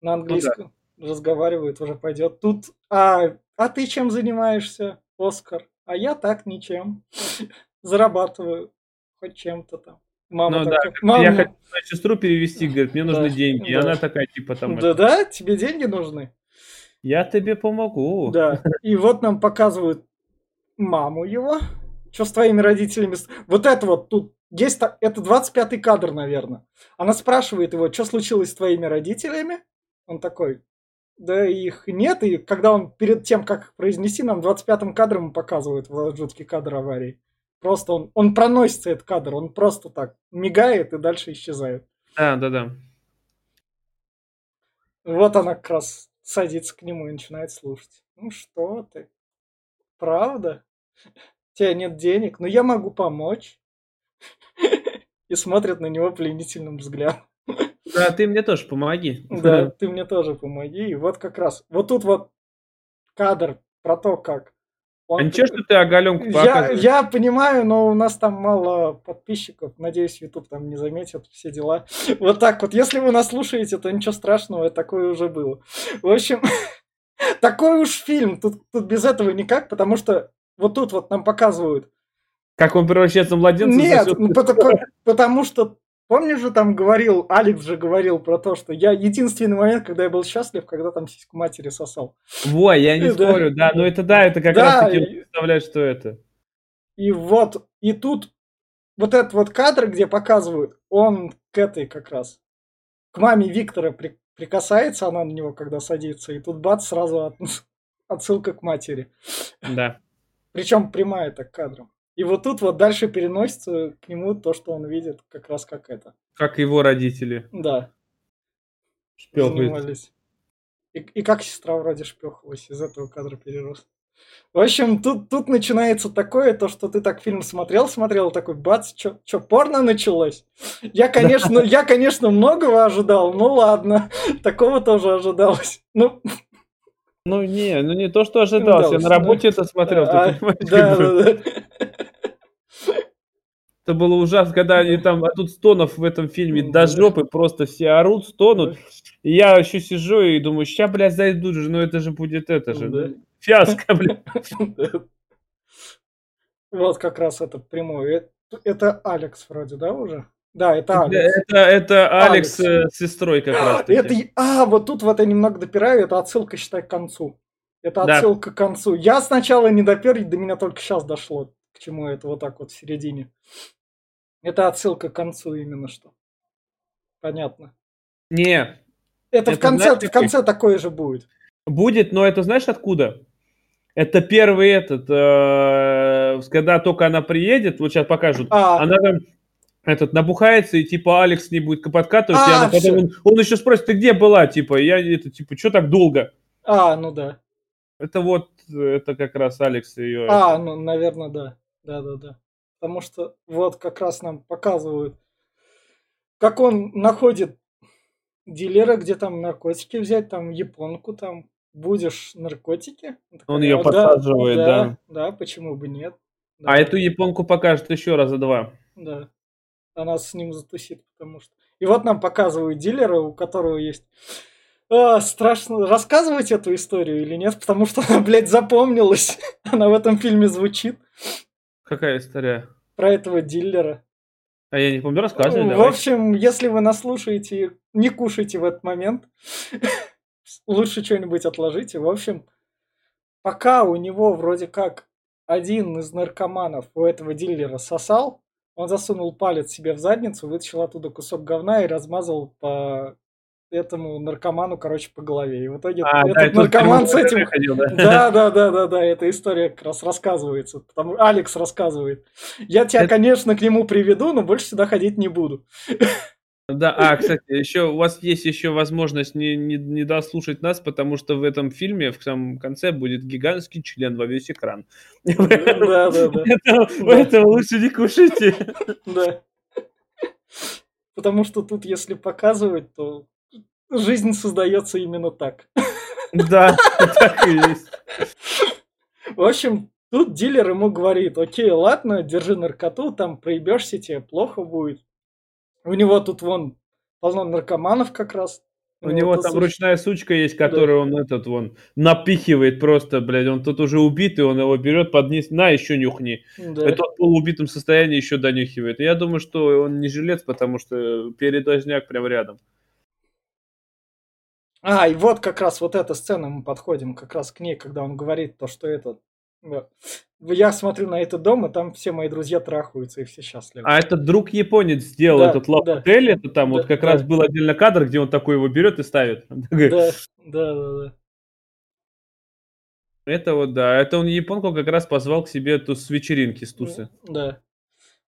Speaker 2: Ну
Speaker 1: на английском разговаривают, уже пойдет. Тут, а, а ты чем занимаешься, Оскар? А я так ничем. Зарабатываю хоть чем-то там. Мама
Speaker 2: Ну да,
Speaker 1: такая,
Speaker 2: как
Speaker 1: «Мам,
Speaker 2: я хочу свою сестру перевести, говорит, мне нужны
Speaker 1: Да,
Speaker 2: деньги. И
Speaker 1: да.
Speaker 2: она такая, типа, там, это,
Speaker 1: да-да, тебе деньги нужны?
Speaker 2: я тебе помогу.
Speaker 1: Да. И вот нам показывают маму его. Что с твоими родителями? Вот это вот тут есть, это 25-й кадр, наверное. Она спрашивает его, что случилось с твоими родителями? Он такой, да их нет. И когда он перед тем, как произнести, нам 25-м кадром показывают вот жуткий кадр аварии. Просто он, он проносится, этот кадр, он просто так мигает и дальше исчезает.
Speaker 2: Да, да, да.
Speaker 1: Вот она как раз садится к нему и начинает слушать. Ну что ты? Правда? У тебя нет денег, но я могу помочь. И смотрит на него пленительным взглядом.
Speaker 2: Да, ты мне тоже помоги.
Speaker 1: Да, ты мне тоже помоги. И вот как раз, вот тут вот кадр про то, как.
Speaker 2: А ничего, что ты оголенку
Speaker 1: я, я понимаю, но у нас там мало подписчиков. Надеюсь, YouTube там не заметит все дела. Вот так вот. Если вы нас слушаете, то ничего страшного, такое уже было. В общем, такой уж фильм. Тут, тут без этого никак, потому что вот тут вот нам показывают.
Speaker 2: Как он превращается в младенца?
Speaker 1: Нет, ну, потому, потому что Помнишь же там говорил, Алекс же говорил про то, что я единственный момент, когда я был счастлив, когда там сиську матери сосал.
Speaker 2: Во, я не да. спорю, да, но это да, это как да, раз таки и... что это.
Speaker 1: И вот, и тут вот этот вот кадр, где показывают, он к этой как раз, к маме Виктора при, прикасается она на него, когда садится, и тут бац, сразу от, отсылка к матери.
Speaker 2: Да.
Speaker 1: Причем прямая так кадром. И вот тут вот дальше переносится к нему то, что он видит, как раз как это.
Speaker 2: Как его родители.
Speaker 1: Да.
Speaker 2: Шпёхались.
Speaker 1: И, и как сестра вроде шпехалась, из этого кадра перерос. В общем, тут, тут начинается такое, то, что ты так фильм смотрел, смотрел, такой, бац, что, порно началось? Я, конечно, я, конечно, многого ожидал, ну ладно, такого тоже ожидалось. Ну,
Speaker 2: ну не, ну не то, что ожидалось, я на работе это смотрел, ты понимаешь? Да, да, да. Это было ужасно, когда они там, а тут стонов в этом фильме до жопы, просто все орут, стонут. И я еще сижу и думаю, ща, блядь, зайдут же, ну это же будет это же. Да. Фиаско, блядь.
Speaker 1: Вот как раз это прямое. Это Алекс вроде, да, уже? Да, это
Speaker 2: Алекс. Это, это Алекс, Алекс. с сестрой как раз.
Speaker 1: Таки. Это, а, вот тут вот я немного допираю, это отсылка, считай, к концу. Это отсылка да. к концу. Я сначала не допер, до меня только сейчас дошло к чему это вот так вот в середине. Это отсылка к концу именно что. Понятно.
Speaker 2: Не.
Speaker 1: Это, это в конце, знаешь, в конце такое же будет.
Speaker 2: Будет, но это знаешь откуда? Это первый этот, э, когда только она приедет, вот сейчас покажут, а. она там этот набухается и типа Алекс не будет подкатывать, а, и она потом он, он еще спросит, ты где была, типа, я это типа, что так долго?
Speaker 1: А, ну да.
Speaker 2: Это вот, это как раз Алекс ее.
Speaker 1: А, ну, наверное, да. Да-да-да. Потому что вот как раз нам показывают, как он находит дилера, где там наркотики взять, там японку, там будешь наркотики.
Speaker 2: Он такая, ее «А, подсаживает, да, да.
Speaker 1: Да, почему бы нет.
Speaker 2: Да. А эту японку покажет еще раза два.
Speaker 1: Да. Она с ним затусит, потому что... И вот нам показывают дилера, у которого есть... А, страшно рассказывать эту историю или нет, потому что она, блядь, запомнилась. она в этом фильме звучит.
Speaker 2: Какая история?
Speaker 1: Про этого дилера.
Speaker 2: А я не помню, рассказывай,
Speaker 1: В давай. общем, если вы нас слушаете, не кушайте в этот момент. Лучше что-нибудь отложите. В общем, пока у него вроде как один из наркоманов у этого дилера сосал, он засунул палец себе в задницу, вытащил оттуда кусок говна и размазал по этому наркоману, короче, по голове. И в итоге а, этот да, наркоман с этим... Ходил, да? да, да, да, да, да, эта история как раз рассказывается. Потому Алекс рассказывает. Я тебя, это... конечно, к нему приведу, но больше сюда ходить не буду.
Speaker 2: Да, а, кстати, еще у вас есть еще возможность не, не, не дослушать нас, потому что в этом фильме в самом конце будет гигантский член во весь экран. Да, да, да. Поэтому лучше не кушайте.
Speaker 1: Да. Потому что тут, если показывать, то жизнь создается именно так.
Speaker 2: Да, так и есть.
Speaker 1: В общем, тут дилер ему говорит, окей, ладно, держи наркоту, там проебешься, тебе плохо будет. У него тут вон полно наркоманов как раз.
Speaker 2: У ну, него там суч... ручная сучка есть, которую да. он этот вон напихивает просто, блядь, он тут уже убитый, он его берет под низ, на, еще нюхни. Да. Это в полуубитом состоянии еще донюхивает. я думаю, что он не жилец, потому что передожняк прям рядом.
Speaker 1: А, и вот как раз вот эта сцена, мы подходим как раз к ней, когда он говорит то, что это... Я смотрю на этот дом, и там все мои друзья трахаются, и все счастливы.
Speaker 2: А этот друг японец сделал да, этот лап да. отель, это там да, вот как да. раз был отдельно кадр, где он такой его берет и ставит.
Speaker 1: Да, да, да, да.
Speaker 2: Это вот, да, это он японку как раз позвал к себе ту с вечеринки, с тусы.
Speaker 1: Да.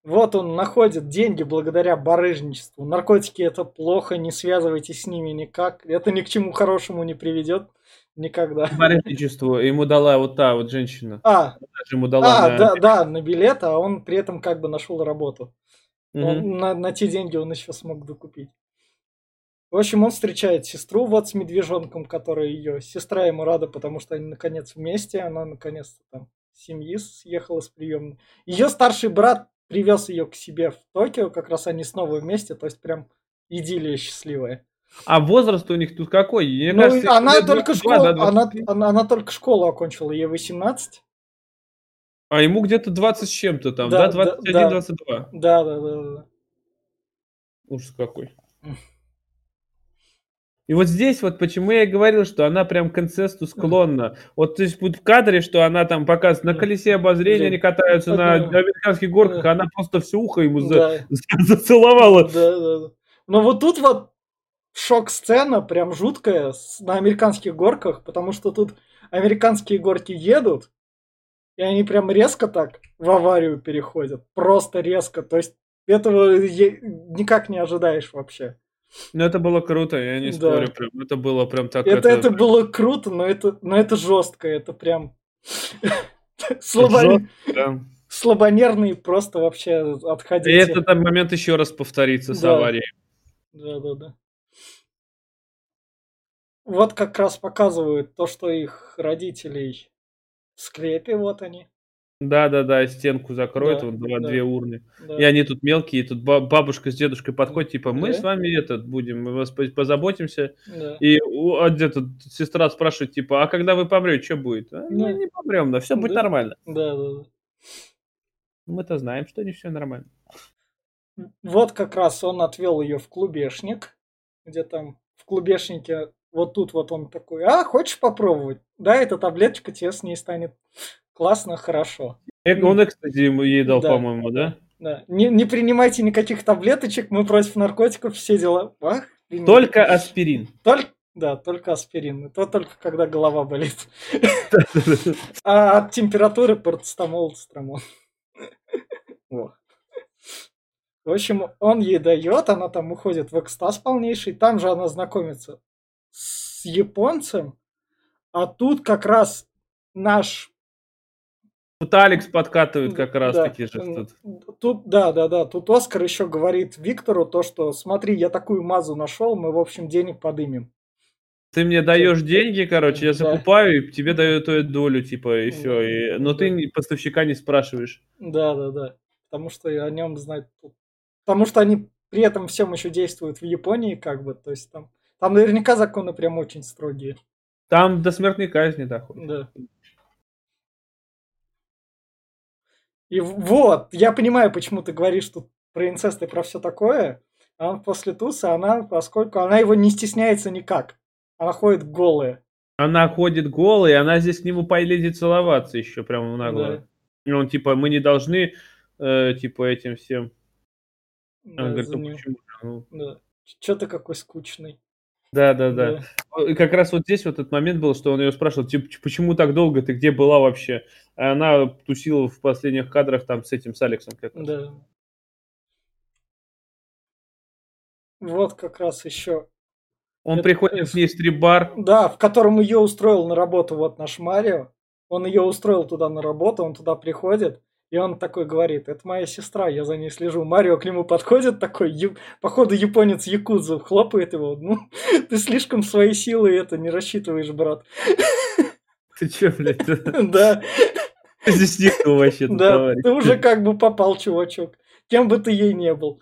Speaker 1: Вот он находит деньги благодаря барыжничеству. Наркотики это плохо, не связывайтесь с ними никак. Это ни к чему хорошему не приведет никогда.
Speaker 2: Барыжничеству ему дала вот та вот женщина.
Speaker 1: А, ему дала а на... да, да, на билет, а он при этом как бы нашел работу. Угу. Он, на, на те деньги он еще смог докупить. В общем, он встречает сестру вот с медвежонком, которая ее... Сестра ему рада, потому что они наконец вместе, она наконец-то там семьи съехала с приемной. Ее старший брат привез ее к себе в Токио, как раз они снова вместе, то есть прям идиллия счастливая.
Speaker 2: А возраст у них тут какой? Мне
Speaker 1: Ну,
Speaker 2: кажется,
Speaker 1: она только
Speaker 2: 22,
Speaker 1: школу,
Speaker 2: да,
Speaker 1: она,
Speaker 2: 23.
Speaker 1: она, она только школу окончила, ей 18.
Speaker 2: А ему где-то 20 с чем-то там,
Speaker 1: Да,
Speaker 2: да?
Speaker 1: да, да.
Speaker 2: 21-22.
Speaker 1: Да, да, да, да.
Speaker 2: Ужас какой. И вот здесь вот почему я и говорил, что она прям к инцесту склонна. Вот то есть вот в кадре, что она там показывает на колесе обозрения, они катаются на американских горках,
Speaker 1: Да.
Speaker 2: она просто все ухо ему за-
Speaker 1: Да.
Speaker 2: за- зацеловала.
Speaker 1: Да, да, да. Но вот тут вот шок-сцена прям жуткая с- на американских горках, потому что тут американские горки едут, и они прям резко так в аварию переходят. Просто резко. То есть этого никак не ожидаешь вообще.
Speaker 2: Ну это было круто, я не
Speaker 1: Да.
Speaker 2: спорю. Прям. Это было прям так.
Speaker 1: Это, это было круто, но это, но это жестко. Это прям слабо-
Speaker 2: жестко, да.
Speaker 1: слабонервные просто вообще
Speaker 2: И
Speaker 1: отходите.
Speaker 2: этот момент еще раз повторится с аварией.
Speaker 1: Да, да, да. Вот как раз показывают то, что их родителей в склепе, вот они.
Speaker 2: Да-да-да, стенку закроют,
Speaker 1: Да,
Speaker 2: вот два,
Speaker 1: да.
Speaker 2: две урны.
Speaker 1: Да.
Speaker 2: И они тут мелкие, и тут ба- бабушка с дедушкой подходят, типа, мы
Speaker 1: Да.
Speaker 2: с вами этот будем, мы вас по- позаботимся.
Speaker 1: Да.
Speaker 2: И а где-то сестра спрашивает, типа, а когда вы помрете, что будет? «А,
Speaker 1: Да.
Speaker 2: Мы не помрем, да, все будет
Speaker 1: Да.
Speaker 2: нормально.
Speaker 1: Да, да, да.
Speaker 2: Мы-то знаем, что не все нормально.
Speaker 1: Вот как раз он отвел ее в клубешник, где там в клубешнике вот тут вот он такой, а, хочешь попробовать? Да, эта таблеточка тебе с ней станет классно, хорошо.
Speaker 2: Э, Он, кстати, ему ей дал,
Speaker 1: Да,
Speaker 2: по-моему, да?
Speaker 1: Да. Не, не принимайте никаких таблеточек, мы против наркотиков, все дела. Ах.
Speaker 2: Только аспирин.
Speaker 1: Только, да, только аспирин. И то только когда голова болит. А от температуры парацетамол, астромол. Во. В общем, он ей дает, она там уходит в экстаз полнейший, там же она знакомится с японцем, а тут как раз наш...
Speaker 2: Тут Алекс подкатывает как раз
Speaker 1: да,
Speaker 2: таки же тут.
Speaker 1: Тут, да, да, да, тут Оскар еще говорит Виктору то, что смотри, я такую мазу нашел, мы, в общем, денег подымем.
Speaker 2: Ты мне даешь деньги, короче, я
Speaker 1: Да.
Speaker 2: закупаю, и тебе даю твою долю, типа, и все. И... Но ты поставщика не спрашиваешь.
Speaker 1: Да, да, да. Потому что о нем знать. Потому что они при этом всем еще действуют в Японии, как бы. То есть там, там наверняка законы прям очень строгие.
Speaker 2: Там до смертной казни доходит.
Speaker 1: Да. И вот, я понимаю, почему ты говоришь тут про инцест и про все такое. А после туса она, поскольку она его не стесняется никак. Она ходит голая.
Speaker 2: Она ходит голой, и она здесь к нему полезет целоваться еще прямо нагло.
Speaker 1: Да.
Speaker 2: И он, типа, мы не должны, э, типа, этим всем. Он
Speaker 1: Да,
Speaker 2: говорит,
Speaker 1: за
Speaker 2: ну почему? Ну,
Speaker 1: Да. Че ты какой скучный.
Speaker 2: Да, да, да. И как раз вот здесь вот этот момент был, что он ее спрашивал, типа, «Ч- почему так долго, ты где была вообще? А она тусила в последних кадрах там с этим, с Алексом. Как раз.
Speaker 1: Да. Вот как раз еще.
Speaker 2: Он
Speaker 1: Это-
Speaker 2: приходит к ней в стрип-бар,
Speaker 1: Да, в котором ее устроил на работу вот наш Марио. Он ее устроил туда на работу, он туда приходит, и он такой говорит, это моя сестра, я за ней слежу. Марио к нему подходит такой, ю- походу японец Якудзу, хлопает его. Ну, ты слишком свои силы это не рассчитываешь, брат.
Speaker 2: ты че, блядь,
Speaker 1: Да,
Speaker 2: ты здесь никто вообще
Speaker 1: да, ты уже как бы попал, чувачок. Кем бы ты ей не был.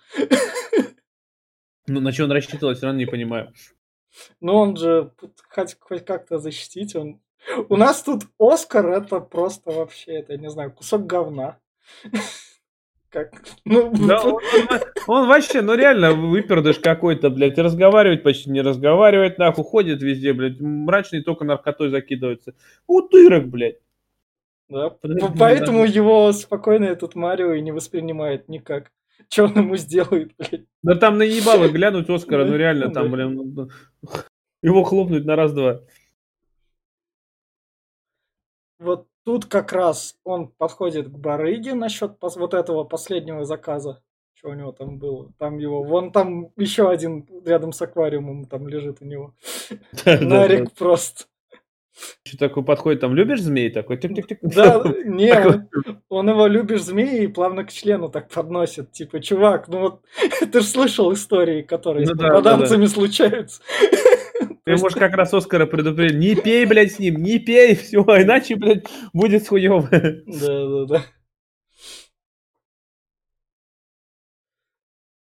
Speaker 2: Ну, на что он рассчитывал, все равно не понимаю.
Speaker 1: Но он же хоть, хоть как-то защитить. Он... У нас тут Оскар это просто вообще, это, я не знаю, кусок говна. Как? Ну,
Speaker 2: Да, он, он- он вообще, ну реально, выпердыш какой-то, блядь, разговаривать почти не разговаривает, нахуй, ходит везде, блядь, мрачный только наркотой закидывается. Утырок, блядь.
Speaker 1: да.
Speaker 2: Подожди,
Speaker 1: Поэтому
Speaker 2: да.
Speaker 1: его спокойно этот Марио и не воспринимает никак. Что он ему сделает, блядь?
Speaker 2: Да там наебало глянуть Оскара, ну реально, там, блин, ну, ну, его хлопнуть на раз-два.
Speaker 1: Вот тут как раз он подходит к барыге насчет вот этого последнего заказа. Что у него там было? Там его, вон там еще один рядом с аквариумом там лежит у него.
Speaker 2: Да, да, да.
Speaker 1: Нарик просто.
Speaker 2: Что такой подходит, там, любишь змей такой? Тик-тик-тик.
Speaker 1: Да, не, он, он его любишь змеи и плавно к члену так подносит. Типа, чувак, ну вот ты же слышал истории, которые
Speaker 2: Ну
Speaker 1: с
Speaker 2: да, да,
Speaker 1: попаданцами случаются.
Speaker 2: Ты, может, как раз Оскара предупредил, не пей, блядь, с ним, не пей, все, иначе, блядь, будет хуёво.
Speaker 1: Да, да, да.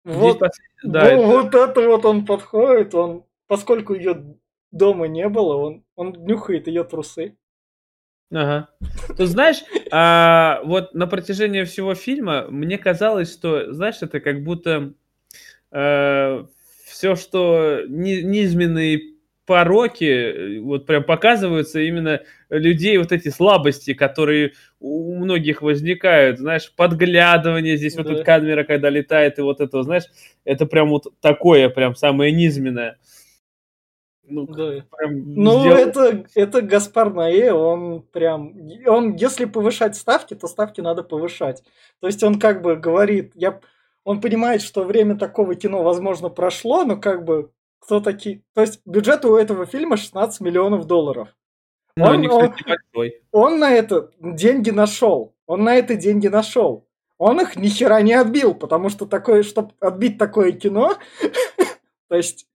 Speaker 1: Вот, да, вот это... это вот он подходит, он, поскольку ее дома не было, он, он нюхает ее трусы.
Speaker 2: Ага. Ты знаешь, а, вот на протяжении всего фильма мне казалось, что, знаешь, это как будто а, все, что ни, низменные пороки, вот прям показываются именно людей вот эти слабости, которые у многих возникают, знаешь, подглядывание здесь, да. вот эта камера, когда летает, и вот это, знаешь, это прям вот такое, прям самое низменное.
Speaker 1: Ну, да. прям ну сделал... это, это Гаспар Наэ, он прям, он, если повышать ставки, то ставки надо повышать. То есть он как бы говорит, я, он понимает, что время такого кино, возможно, прошло, но как бы кто такие... То есть бюджет у этого фильма 16 миллионов долларов.
Speaker 2: Но он, он,
Speaker 1: он на это деньги нашел. Он на это деньги нашел. Он их ни хера не отбил, потому что такое, чтобы отбить такое кино, то есть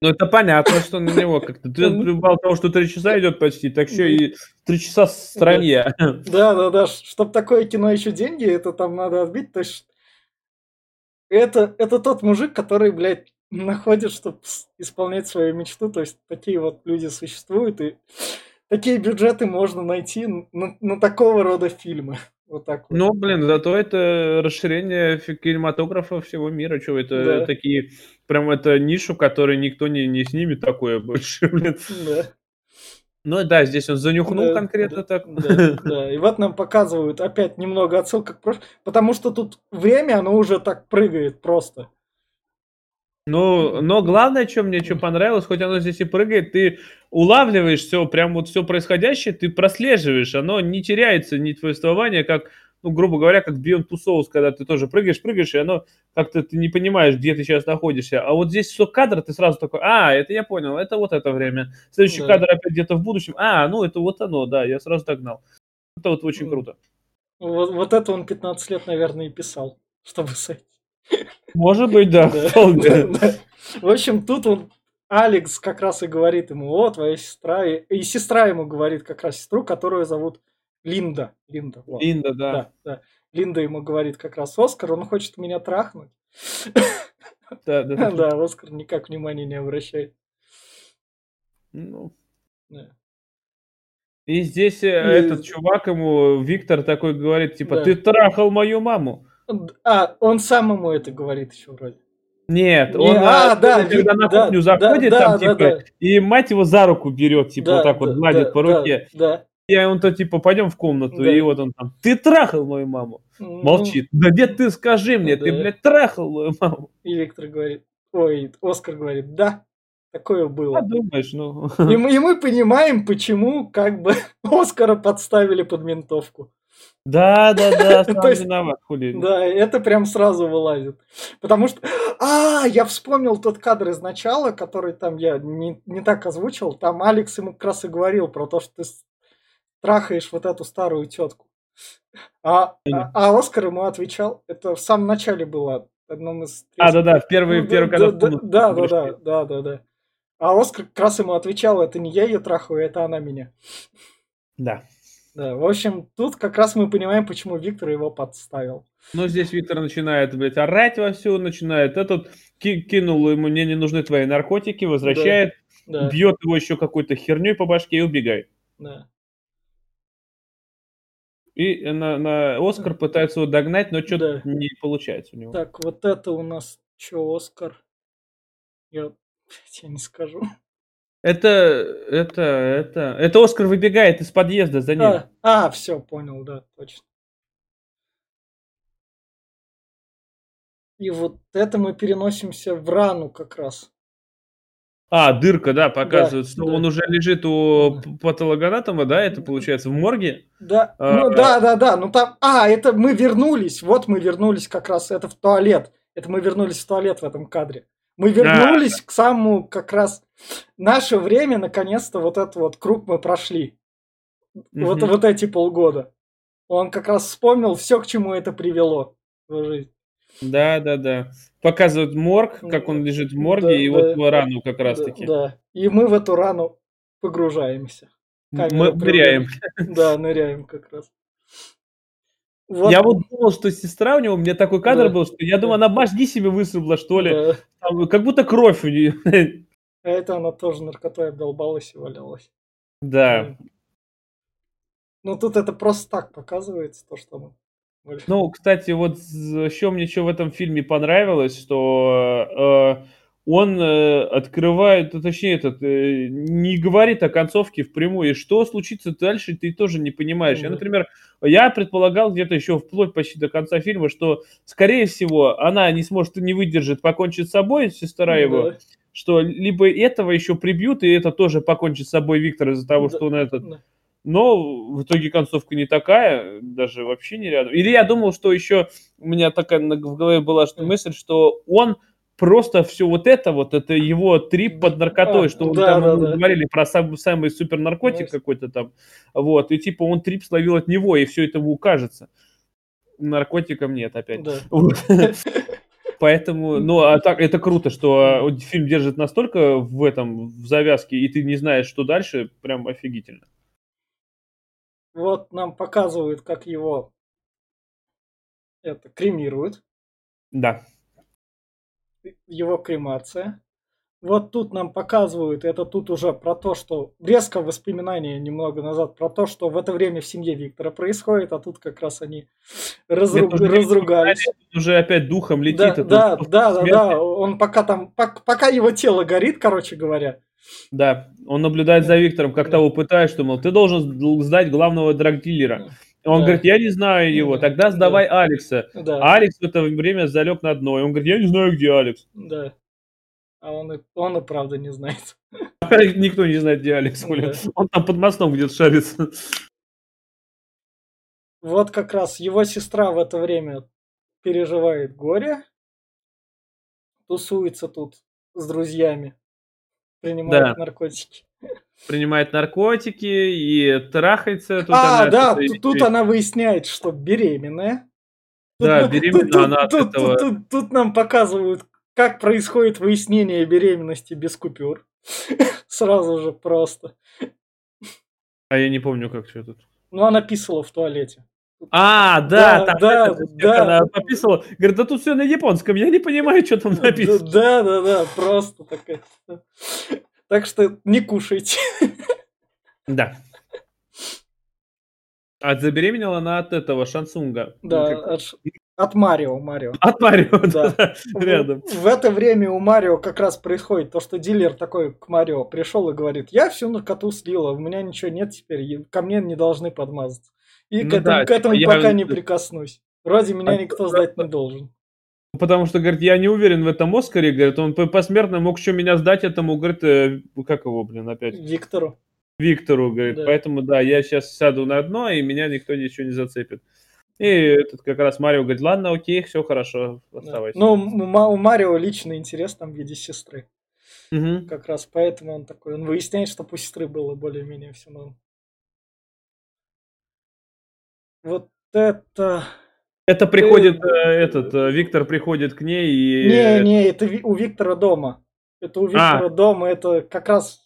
Speaker 2: ну, это понятно, что на него как-то... Ты мало того, что три часа идет почти, так еще и три часа в стране.
Speaker 1: Да, да, да. Чтобы такое кино еще деньги, это там надо отбить. То есть это, это тот мужик, который, блядь, находит, чтобы исполнять свою мечту. То есть такие вот люди существуют, и такие бюджеты можно найти на, на такого рода фильмы. Вот так вот.
Speaker 2: Ну, блин, зато это расширение кинематографа всего мира. Что это да. такие... Прям это нишу, которую никто не, не снимет такое больше, блин. Да. Ну да, здесь он занюхнул да, конкретно
Speaker 1: да,
Speaker 2: так.
Speaker 1: Да, да, и вот нам показывают опять немного отсылка к прошлому, потому что тут время, оно уже так прыгает просто.
Speaker 2: Ну, но главное, что мне что понравилось, хоть оно здесь и прыгает, ты улавливаешь все, прям вот все происходящее, ты прослеживаешь, оно не теряется, ни повествование, как, ну, грубо говоря, как Beyond Two Souls, когда ты тоже прыгаешь, прыгаешь, и оно как-то ты не понимаешь, где ты сейчас находишься. А вот здесь все кадр, ты сразу такой, а, это я понял, это вот это время. Следующий да. кадр опять где-то в будущем, а, ну, это вот оно, да, я сразу догнал. Это вот очень круто.
Speaker 1: Вот, вот это он 15 лет, наверное, и писал, чтобы сойти.
Speaker 2: Может быть, да,
Speaker 1: В общем, тут он Алекс как раз и говорит ему, о, твоя сестра, и, сестра ему говорит как раз сестру, которую зовут Линда. Линда,
Speaker 2: вот. Линда, да. да, да.
Speaker 1: Линда ему говорит как раз, Оскар, он хочет меня трахнуть.
Speaker 2: Да, да, да.
Speaker 1: Да, Оскар никак внимания не обращает.
Speaker 2: Ну. Да. И здесь и... этот чувак ему, Виктор такой говорит, типа, да. ты трахал мою маму.
Speaker 1: А, он сам ему это говорит еще вроде.
Speaker 2: Нет, он, а, да, когда на кухню да, заходит, да, там, да, типа, да, и мать его за руку берет, типа, да, вот так вот гладит да, по руке. Да, да. И он-то, типа, пойдем в комнату, да. и вот он там, ты трахал мою маму? Ну, Молчит. Да нет, ты скажи мне, да. ты, блядь, трахал мою маму.
Speaker 1: И Виктор говорит, ой, Оскар говорит, да, такое было.
Speaker 2: А думаешь, ну.
Speaker 1: И мы, и мы понимаем, почему, как бы, Оскара подставили под ментовку.
Speaker 2: Да, да, да, сам есть, виноват, хули.
Speaker 1: Да, это прям сразу вылазит. Потому что, а, я вспомнил тот кадр из начала, который там я не, не так озвучил. Там Алекс ему как раз и говорил про то, что ты трахаешь вот эту старую тетку. А, а, а Оскар ему отвечал, это в самом начале было, одном из...
Speaker 2: А, да-да, в первый,
Speaker 1: ну,
Speaker 2: первый
Speaker 1: да, да, да, да, да, да, да, да. А Оскар как раз ему отвечал, это не я ее трахаю, это она меня.
Speaker 2: Да.
Speaker 1: Да, в общем, тут как раз мы понимаем, почему Виктор его подставил.
Speaker 2: Ну, здесь Виктор начинает, блядь, орать вовсю, начинает. Этот ки- кинул ему, мне не нужны твои наркотики, возвращает, да, да. бьет его еще какой-то херней по башке и убегает.
Speaker 1: Да.
Speaker 2: И на, на Оскар пытается его догнать, но что-то да. не получается у него.
Speaker 1: Так, вот это у нас что, Оскар? Я, я не скажу.
Speaker 2: Это, это, это, это Оскар выбегает из подъезда за ним.
Speaker 1: А, а все, понял, да, точно. И вот это мы переносимся в рану как раз.
Speaker 2: А, дырка, да, показывает, да, что да. он уже лежит у патологоанатома, да, это получается в морге?
Speaker 1: Да, а, ну да, да, да, ну там, а, это мы вернулись, вот мы вернулись как раз, это в туалет, это мы вернулись в туалет в этом кадре. Мы вернулись а, к самому как раз наше время, наконец-то вот этот вот круг мы прошли. Угу. Вот, вот эти полгода. Он как раз вспомнил все, к чему это привело в жизнь.
Speaker 2: Да, да, да. Показывают морг, как он лежит в морге,
Speaker 1: Да,
Speaker 2: и
Speaker 1: да,
Speaker 2: вот его рану как раз
Speaker 1: Да,
Speaker 2: таки.
Speaker 1: да. И мы в эту рану погружаемся.
Speaker 2: Мы
Speaker 1: Камера
Speaker 2: ныряем.
Speaker 1: прям- Да, ныряем как раз. Вот,
Speaker 2: Я вот думал, что сестра у него, у меня такой кадр
Speaker 1: Да.
Speaker 2: был, что я думаю, она мозги себе высрубла, что ли.
Speaker 1: да.
Speaker 2: Там как будто кровь у нее.
Speaker 1: А это она тоже наркотой обдолбалась и валялась.
Speaker 2: Да.
Speaker 1: Ну тут это просто так показывается, то, что мы...
Speaker 2: Ну, кстати, вот еще мне что в этом фильме понравилось, что э, он э, открывает, ну, точнее, этот, э, не говорит о концовке впрямую, и что случится дальше, ты тоже не понимаешь. Я,
Speaker 1: Да.
Speaker 2: например, я предполагал где-то еще вплоть почти до конца фильма, что, скорее всего, она не сможет, не выдержит, покончит с собой, сестра его,
Speaker 1: Да,
Speaker 2: что либо этого еще прибьют, и это тоже покончит с собой Виктор из-за того,
Speaker 1: Да.
Speaker 2: что он этот но в итоге концовка не такая, даже вообще не рядом. Или я думал, что еще у меня такая в голове была что мысль, что он просто все вот это вот, это его трип под наркотой,
Speaker 1: А,
Speaker 2: что
Speaker 1: да,
Speaker 2: там
Speaker 1: да,
Speaker 2: ему
Speaker 1: да.
Speaker 2: говорили про сам, самый супер наркотик какой-то там, вот, и типа он трип словил от него, и все это ему кажется. Наркотиком нет опять.
Speaker 1: Да.
Speaker 2: Вот. Поэтому, ну, а так, это круто, что а, фильм держит настолько в этом, в завязке, и ты не знаешь, что дальше, прям офигительно.
Speaker 1: Вот нам показывают, как его это кремируют,
Speaker 2: Да.
Speaker 1: Его кремация. Вот тут нам показывают, это тут уже про то, что резко воспоминания немного назад, про то, что в это время в семье Виктора происходит, а тут как раз они разру-
Speaker 2: Это уже
Speaker 1: разругались.
Speaker 2: это уже опять духом летит.
Speaker 1: Да,
Speaker 2: это
Speaker 1: да, да, да, да, он пока там, пок- пока его тело горит, короче говоря,
Speaker 2: Да, он наблюдает за Виктором, как
Speaker 1: Да.
Speaker 2: того пытаешь, что, мол, ты должен сдать главного драгдилера. Он
Speaker 1: Да.
Speaker 2: говорит, я не знаю его,
Speaker 1: Да.
Speaker 2: тогда сдавай Алекса.
Speaker 1: да,
Speaker 2: Алекс в это время залег на дно, и он говорит, я не знаю, где Алекс.
Speaker 1: да. А он и, он и правда не знает.
Speaker 2: Никто не знает, где Алекс.
Speaker 1: Да.
Speaker 2: Он там под мостом где-то шарится.
Speaker 1: Вот как раз его сестра в это время переживает горе, тусуется тут с друзьями, принимает
Speaker 2: Да.
Speaker 1: наркотики.
Speaker 2: Принимает наркотики и трахается. Тут
Speaker 1: а,
Speaker 2: она
Speaker 1: да, тут,
Speaker 2: и-
Speaker 1: тут она выясняет, что беременная. Тут
Speaker 2: Да,
Speaker 1: на-
Speaker 2: беременна
Speaker 1: тут-
Speaker 2: она от
Speaker 1: тут-
Speaker 2: этого.
Speaker 1: Тут, тут- тут нам показывают, как происходит выяснение беременности без купюр. Сразу же просто.
Speaker 2: А я не помню, как все тут.
Speaker 1: Ну, она писала в туалете.
Speaker 2: А,
Speaker 1: Да,
Speaker 2: да, там
Speaker 1: да,
Speaker 2: это,
Speaker 1: да.
Speaker 2: она пописала. Говорит, да тут все на японском, я не понимаю, что там написано.
Speaker 1: Да, да, да, просто такая. Так что не кушайте.
Speaker 2: Да. А забеременела она от этого Шансунга.
Speaker 1: Да,
Speaker 2: Ну, как-
Speaker 1: от, Марио, Марио.
Speaker 2: От Марио,
Speaker 1: Да.
Speaker 2: да, рядом.
Speaker 1: В, в это время у Марио как раз происходит то, что дилер такой к Марио пришел и говорит, я всю наркоту слила, у меня ничего нет теперь, ко мне не должны подмазаться. И
Speaker 2: Ну
Speaker 1: к этому,
Speaker 2: да,
Speaker 1: к этому
Speaker 2: типа, я-
Speaker 1: пока не прикоснусь. Вроде меня
Speaker 2: А
Speaker 1: никто
Speaker 2: то
Speaker 1: сдать не должен.
Speaker 2: Потому что, говорит, я не уверен в этом Оскаре, говорит, он по- посмертно мог еще меня сдать этому, говорит, э, как его, блин, опять,
Speaker 1: Виктору.
Speaker 2: Виктору, говорит,
Speaker 1: Да.
Speaker 2: поэтому, да, я сейчас сяду на дно, и меня никто ничего не зацепит. И этот как раз Марио говорит, ладно, окей, все хорошо,
Speaker 1: Да.
Speaker 2: оставайся.
Speaker 1: Ну, у Ма- у Марио личный интерес там в виде сестры.
Speaker 2: Мгм.
Speaker 1: Как раз поэтому он такой, он выясняет, что у сестры было более-менее все норм. Вот это...
Speaker 2: Это приходит, э, этот, э, Виктор приходит к ней и...
Speaker 1: Не, не, это у Виктора дома. Это у
Speaker 2: А.
Speaker 1: Виктора дома, это как раз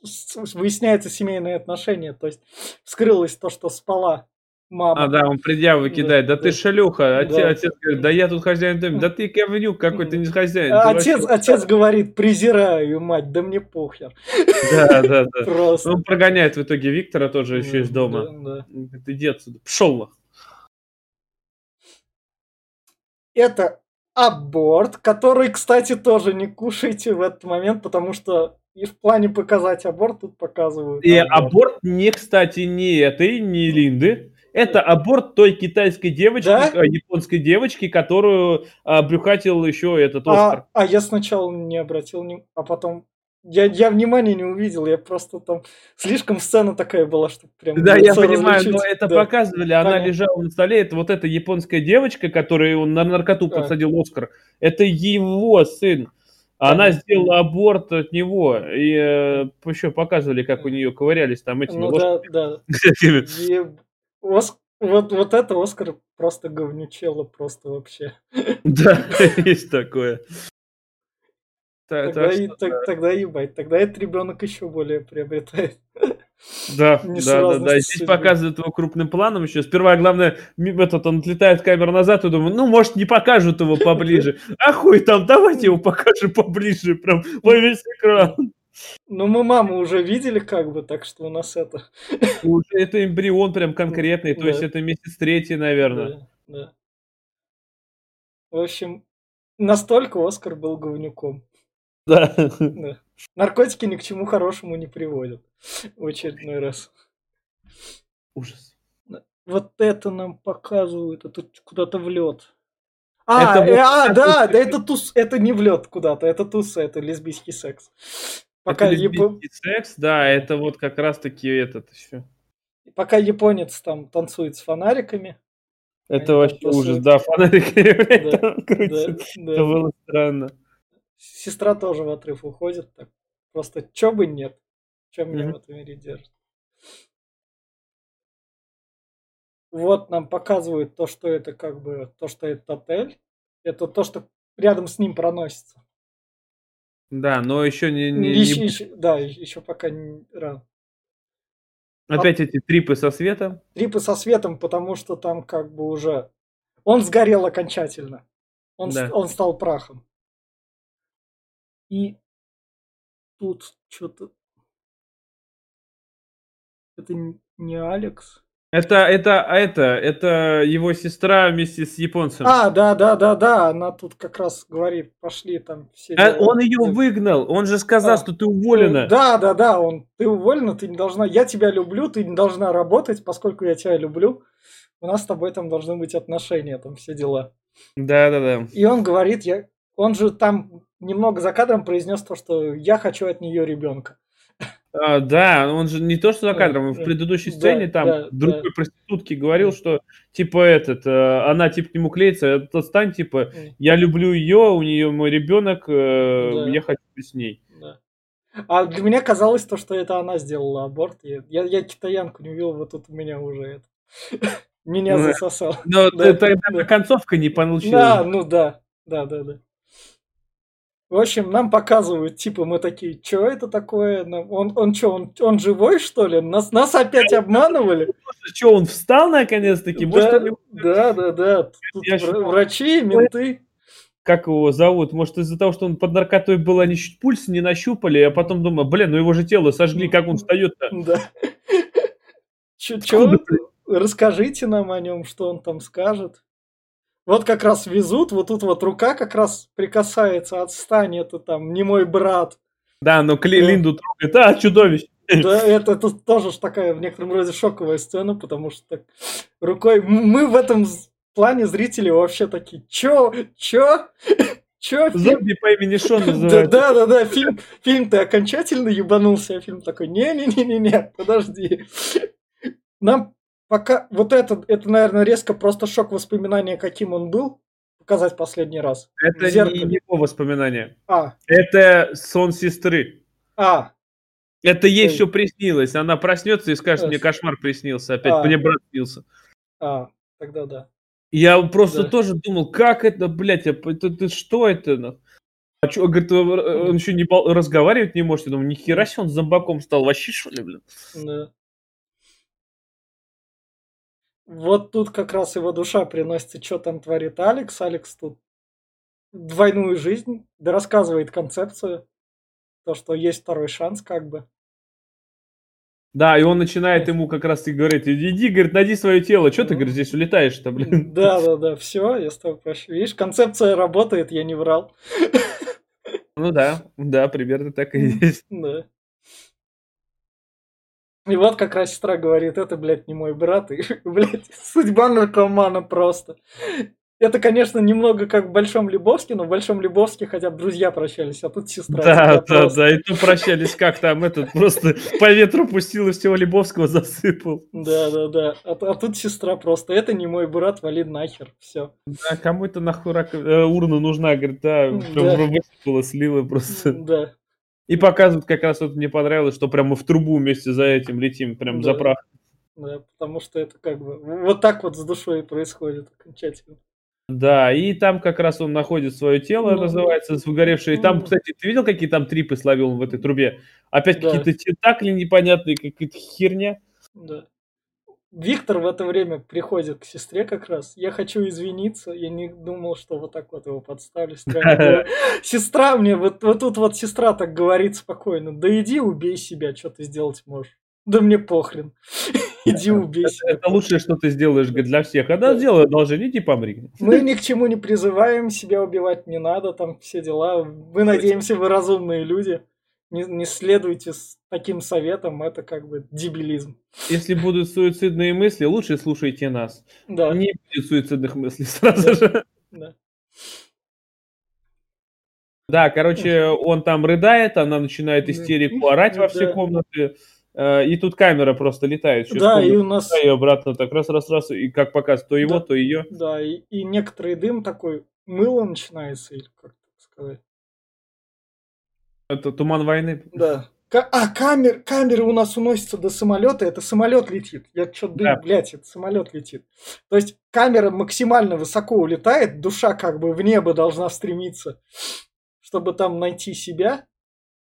Speaker 1: выясняется семейные отношения. То есть вскрылось то, что спала мама.
Speaker 2: А, да, он предъявы
Speaker 1: Да,
Speaker 2: кидает. Да,
Speaker 1: да.
Speaker 2: ты шалюха. Отец,
Speaker 1: Да.
Speaker 2: отец говорит, да я тут хозяин дома. Да ты говнюк какой, ты не хозяин.
Speaker 1: А
Speaker 2: ты
Speaker 1: отец,
Speaker 2: вообще-
Speaker 1: отец говорит, презираю мать, да мне похер.
Speaker 2: Да, да, да.
Speaker 1: Просто.
Speaker 2: Он прогоняет в итоге Виктора тоже еще из дома.
Speaker 1: Да, да.
Speaker 2: Он говорит, иди отсюда. Пшел.
Speaker 1: Это аборт, который, кстати, тоже не кушайте в этот момент, потому что и в плане показать аборт тут показывают.
Speaker 2: И аборт не, кстати, не этой, не Линды. Это аборт той китайской девочки,
Speaker 1: Да?
Speaker 2: э, японской девочки, которую а, брюхатил еще этот Оскар.
Speaker 1: А, а я сначала не обратил, а потом я, я внимания не увидел, я просто там слишком сцена такая была, что прям
Speaker 2: Да, я понимаю,
Speaker 1: различить.
Speaker 2: но это
Speaker 1: Да.
Speaker 2: показывали, она
Speaker 1: Понятно.
Speaker 2: лежала на столе, это вот эта японская девочка, которую он на наркоту
Speaker 1: Да.
Speaker 2: подсадил Оскар, это его сын. Она
Speaker 1: Понятно.
Speaker 2: сделала аборт от него, и еще показывали, как у нее ковырялись там эти
Speaker 1: Ну да, да. И Ос- Вот, вот это Оскар просто говнючело, просто вообще.
Speaker 2: Да, есть такое.
Speaker 1: Та- Тогда, и, так- тогда ебать, тогда этот ребенок еще более приобретает.
Speaker 2: Да, да, да, да. Здесь показывают его крупным планом еще. Сперва, главное, этот, он отлетает камера назад и думаю, ну, может, не покажут его поближе. А хуй там, давайте его покажем поближе, прям во весь экран.
Speaker 1: Ну, мы маму уже видели, как бы, так что у нас это...
Speaker 2: Уже это эмбрион прям конкретный, то есть это месяц третий, наверное.
Speaker 1: Да, да. В общем, настолько Оскар был говнюком.
Speaker 2: Да.
Speaker 1: да. Наркотики ни к чему хорошему не приводят. В очередной раз.
Speaker 2: Ужас.
Speaker 1: Вот это нам показывают, это куда-то в лед. А, это э, а, да, да, это тус, это не в лед куда-то, это туса, это лесбийский секс.
Speaker 2: Пока это япон... секс, да, это вот как раз-таки этот еще.
Speaker 1: Пока японец там танцует с фонариками.
Speaker 2: Это вообще ужас, да, фонарики да, да, да. Это было странно.
Speaker 1: Сестра тоже в отрыв уходит, так просто чё бы нет, чем меня mm-hmm. в этом мире держит. Вот нам показывают то, что это как бы, то, что это отель. Это то, что рядом с ним проносится.
Speaker 2: Да, но еще не... не,
Speaker 1: еще, не... Еще, да, еще пока не рано.
Speaker 2: Опять а... эти трипы со светом?
Speaker 1: Трипы со светом, потому что там как бы уже... Он сгорел окончательно. Он, да. он стал прахом. И тут что-то... Это не Алекс.
Speaker 2: Это, это, а это, это его сестра вместе с японцем.
Speaker 1: А, да, да, да, да, она тут как раз говорит, пошли там все.
Speaker 2: А он ее выгнал, он же сказал, а, что ты уволена.
Speaker 1: Ну, да, да, да, он, ты уволена, ты не должна, я тебя люблю, ты не должна работать, поскольку я тебя люблю. У нас с тобой там должны быть отношения, там все дела.
Speaker 2: Да, да, да.
Speaker 1: И он говорит, я, он же там немного за кадром произнес то, что я хочу от нее ребенка.
Speaker 2: А, да, он же не то, что за кадром, в предыдущей сцене да, там да, другой да. проститутке говорил, что типа этот, э, она типа к нему клеится, отстань, типа, я люблю ее, у нее мой ребенок, э, да. я хочу с ней.
Speaker 1: Да. А для меня казалось то, что это она сделала аборт. Я, я, я китаянку не увидел, вот тут у меня уже это. Меня засосал.
Speaker 2: Но тогда концовка не получилась.
Speaker 1: Да, ну да, да, да, да. В общем, нам показывают, типа, мы такие, что это такое? Он, он что, он, он живой, что ли? Нас, нас опять обманывали?
Speaker 2: Что, он встал наконец-таки?
Speaker 1: Да, да, да, да. Тут Я врачи, менты.
Speaker 2: Как его зовут? Может, из-за того, что он под наркотой был, они чуть пульс не нащупали, а потом думаю, блин, ну его же тело сожгли, как он встает-то?
Speaker 1: Да. Чё, расскажите нам о нем, что он там скажет. Вот как раз везут, вот тут вот рука как раз прикасается, отстань, это там не мой брат.
Speaker 2: Да, но Кли да. Линду трогает, а, чудовище.
Speaker 1: Да, это тут тоже ж такая в некотором роде шоковая сцена, потому что так рукой... Мы в этом плане зрители вообще такие, чё, чё? Чё?
Speaker 2: Зомби по имени Шон называется.
Speaker 1: Да, да, да, фильм, фильм ты окончательно ебанулся, а фильм такой, не-не-не-не, подожди. Нам Пока вот это, это, наверное, резко просто шок воспоминания, каким он был, показать последний раз.
Speaker 2: Это не его воспоминания.
Speaker 1: А.
Speaker 2: Это сон сестры.
Speaker 1: А.
Speaker 2: Это ей все приснилось. Она проснется и скажет, мне кошмар приснился. Опять а. мне брат снился.
Speaker 1: А, тогда да.
Speaker 2: Я просто да. тоже думал, как это, блядь, это, это, что это? А что, говорит, он еще не разговаривать не может. Я думаю, нихера себе он зомбаком стал. Вообще, что ли, блин?
Speaker 1: Да. Вот тут как раз его душа приносится, что там творит Алекс. Алекс тут двойную жизнь, да рассказывает концепцию, то, что есть второй шанс как бы.
Speaker 2: Да, и он начинает ему как раз и говорить, иди, говорит, найди свое тело, что ты, говорит, здесь улетаешь-то, блин.
Speaker 1: Да, да, да, все, я с тобой прощу. Видишь, концепция работает, я не врал.
Speaker 2: Ну да, да, примерно так и есть.
Speaker 1: Да. И вот как раз сестра говорит, это, блядь, не мой брат. И, блядь, судьба наркомана просто. Это, конечно, немного как в Большом Лебовске, но в Большом Лебовске хотя бы друзья прощались, а тут сестра.
Speaker 2: Да, да, просто... да, и то прощались, как там этот просто по ветру пустил и всего Лебовского засыпал.
Speaker 1: Да, да, да, а, а тут сестра просто, это не мой брат, вали нахер, все.
Speaker 2: Да, кому это нахуй э, урна нужна, говорит, да, да. высыпала, слила просто.
Speaker 1: Да.
Speaker 2: И показывают, как раз вот мне понравилось, что прямо в трубу вместе за этим летим, прям да. за прах.
Speaker 1: Да, потому что это как бы вот так вот с душой происходит окончательно.
Speaker 2: Да, и там как раз он находит свое тело,
Speaker 1: Ну,
Speaker 2: называется, выгоревшее. И там,
Speaker 1: ну.
Speaker 2: кстати, ты видел, какие там трипы словил он в этой трубе? Опять
Speaker 1: Да.
Speaker 2: какие-то тентакли непонятные, какая-то херня.
Speaker 1: Да. Виктор в это время приходит к сестре как раз. Я хочу извиниться. Я не думал, что вот так вот его подставлю. Сестра, мне вот, вот тут вот сестра так говорит спокойно. Да иди убей себя, что ты сделать можешь. Да мне похрен. Иди убей себя.
Speaker 2: это лучшее, что ты сделаешь для всех. А да,
Speaker 1: Да.
Speaker 2: сделай одолжение, иди помри.
Speaker 1: Мы ни к чему не призываем, себя убивать не надо, там все дела. Мы надеемся, вы разумные люди. Не, не следуйте с таким советом, это как бы дебилизм.
Speaker 2: Если будут суицидные мысли, лучше слушайте нас.
Speaker 1: Да,
Speaker 2: Не будет суицидных мыслей сразу же.
Speaker 1: да.
Speaker 2: Да, короче, он там рыдает, она начинает
Speaker 1: Да.
Speaker 2: истерику орать во все
Speaker 1: Да.
Speaker 2: комнаты. э, И тут камера просто летает. через
Speaker 1: Да, и у нас,
Speaker 2: и обратно так раз-раз-раз. И как показывает, то его,
Speaker 1: Да.
Speaker 2: то ее.
Speaker 1: да, и, и некоторый дым такой, мыло начинается, или как так сказать.
Speaker 2: Это туман войны.
Speaker 1: Да. А, камер, камеры у нас уносятся до самолета, это самолет летит. Я что дым,
Speaker 2: Да.
Speaker 1: блядь, это самолет летит. То есть камера максимально высоко улетает, душа как бы в небо должна стремиться, чтобы там найти себя,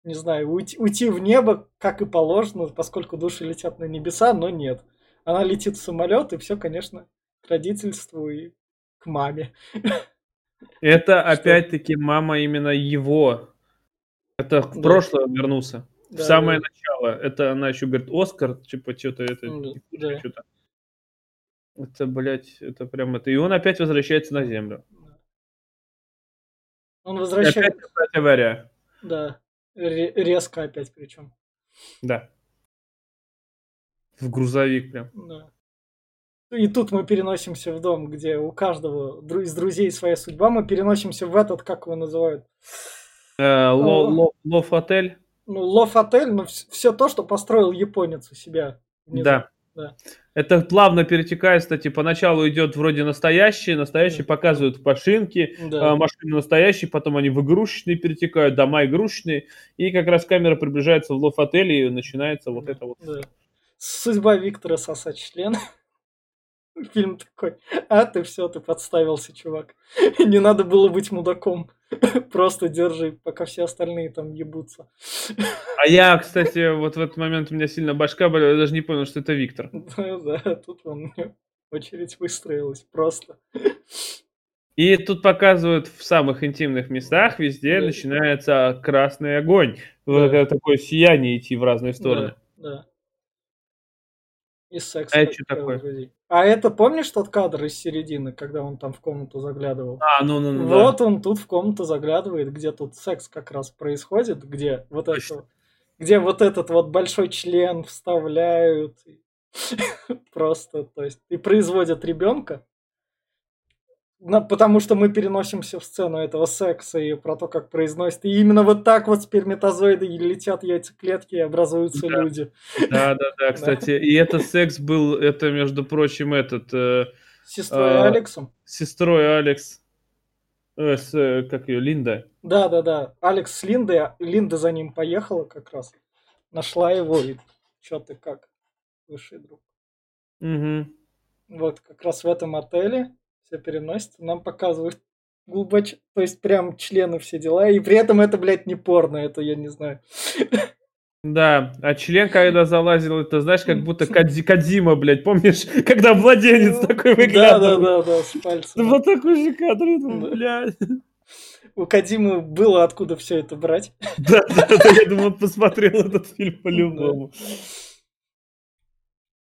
Speaker 1: не знаю, уйти, уйти в небо, как и положено, поскольку души летят на небеса, но нет. Она летит в самолет, и все, конечно, к родительству и к маме.
Speaker 2: Это опять-таки мама именно его. Это в
Speaker 1: Да.
Speaker 2: прошлое вернулся. В
Speaker 1: Да,
Speaker 2: самое
Speaker 1: да.
Speaker 2: начало. Это она еще говорит, Оскар, типа, что-то это.
Speaker 1: Ну,
Speaker 2: не
Speaker 1: да.
Speaker 2: что-то. Это, блядь, это прям это. И он опять возвращается на землю.
Speaker 1: Он
Speaker 2: И
Speaker 1: возвращается,
Speaker 2: опять опять авария.
Speaker 1: да, ре- резко опять причем.
Speaker 2: Да. В грузовик прям.
Speaker 1: Да. И тут мы переносимся в дом, где у каждого из друзей своя судьба. Мы переносимся в этот, как его называют,
Speaker 2: Э, ло-
Speaker 1: О.
Speaker 2: ло- Лов-отель.
Speaker 1: ну, лов-отель, но все то, что построил японец у себя. внизу.
Speaker 2: Да.
Speaker 1: Да.
Speaker 2: Это плавно перетекает, кстати, поначалу идет вроде настоящий
Speaker 1: Да.
Speaker 2: показывают машинки,
Speaker 1: Да.
Speaker 2: а, машины настоящие, потом они в игрушечные перетекают, дома игрушечные, и как раз камера приближается в лов-отель, и начинается вот
Speaker 1: Да,
Speaker 2: это вот.
Speaker 1: да. Судьба Виктора сосать член. Фильм такой, а ты все, ты подставился, чувак. Не надо было быть мудаком. Просто держи, пока все остальные там ебутся.
Speaker 2: А я, кстати, вот в этот момент у меня сильно башка болела, я даже не понял, что это Виктор.
Speaker 1: Да, да, тут он очередь выстроилась просто.
Speaker 2: И тут показывают в самых интимных местах, везде
Speaker 1: Да.
Speaker 2: начинается красный огонь.
Speaker 1: Да.
Speaker 2: такое сияние идти в разные стороны.
Speaker 1: Да, да. И секс.
Speaker 2: А это что такое?
Speaker 1: А это помнишь тот кадр из середины, когда он там в комнату заглядывал?
Speaker 2: А, ну, ну, ну, да.
Speaker 1: Вот он тут в комнату заглядывает, где тут секс как раз происходит, где вот
Speaker 2: Точно.
Speaker 1: это, где вот этот вот большой член вставляют, просто, то есть и производят ребенка, На- потому что мы переносимся в сцену этого секса и про то, как произносит, и именно вот так вот сперматозоиды летят яйцеклетки и образуются
Speaker 2: Да.
Speaker 1: люди.
Speaker 2: Да, да, да, кстати. И этот секс был, это, между прочим, этот, э,
Speaker 1: сестрой
Speaker 2: А,
Speaker 1: Алексом.
Speaker 2: сестрой Алекс, э, с, э, как ее, Линда.
Speaker 1: Да, да, да. Алекс с Линдой, Линда за ним поехала как раз. Нашла его и чё ты как, высший друг.
Speaker 2: Мгм.
Speaker 1: Вот как раз в этом отеле все переносится, нам показывают глубоч... То есть прям члены все дела, и при этом это, блядь, не порно, это я не знаю.
Speaker 2: Да, а член, когда залазил, это, знаешь, как будто Кадзи- Кадзима, блядь, помнишь, когда младенец такой
Speaker 1: Да, да,
Speaker 2: выглядывает.
Speaker 1: да, да, с пальцем.
Speaker 2: Вот такой же кадр,
Speaker 1: Да.
Speaker 2: блядь.
Speaker 1: У Кадимы было откуда все это брать.
Speaker 2: Да, да, да, я думаю, он посмотрел этот фильм по-любому.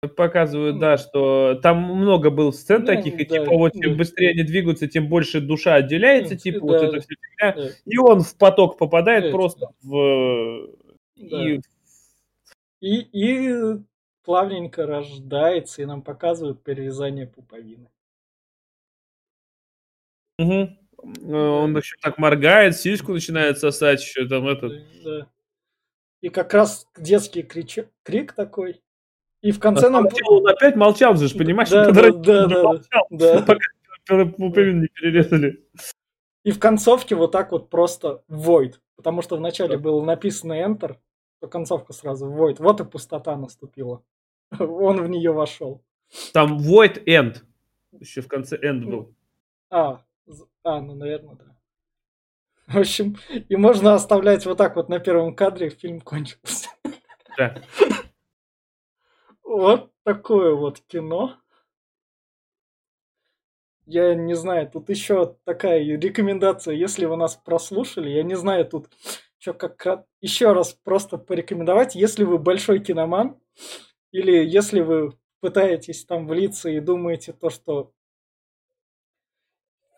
Speaker 2: Показывают, да, что там много было сцен
Speaker 1: Ну,
Speaker 2: таких, и
Speaker 1: да,
Speaker 2: типа вот чем быстрее они двигаются, тем больше душа отделяется,
Speaker 1: М,
Speaker 2: типа
Speaker 1: да,
Speaker 2: вот эта
Speaker 1: да.
Speaker 2: вся фигня.
Speaker 1: Да,
Speaker 2: И он в поток попадает
Speaker 1: Да,
Speaker 2: просто в...
Speaker 1: да.
Speaker 2: И...
Speaker 1: И, и плавненько рождается, и нам показывают перевязание пуповины.
Speaker 2: Э, Он еще так моргает, сиську начинает сосать, еще там этот...
Speaker 1: Да. И как раз детский крич- крик такой. И в конце нам...
Speaker 2: Он опять молчал же, понимаешь?
Speaker 1: Да, да, да, да,
Speaker 2: молчал,
Speaker 1: да.
Speaker 2: пока пуповину не перерезали.
Speaker 1: И в концовке вот так вот просто void. Потому что вначале
Speaker 2: Да.
Speaker 1: было написано Enter, то концовка сразу void. Вот и пустота наступила. он в нее вошел.
Speaker 2: Там Void End. Еще в конце End был.
Speaker 1: А, а, ну, наверное, да. В общем, и можно оставлять вот так вот на первом кадре, фильм кончился.
Speaker 2: Да.
Speaker 1: Вот такое вот кино. Я не знаю, тут еще такая рекомендация, если вы нас прослушали, я не знаю тут, что как еще раз просто порекомендовать, если вы большой киноман, или если вы пытаетесь там влиться и думаете то, что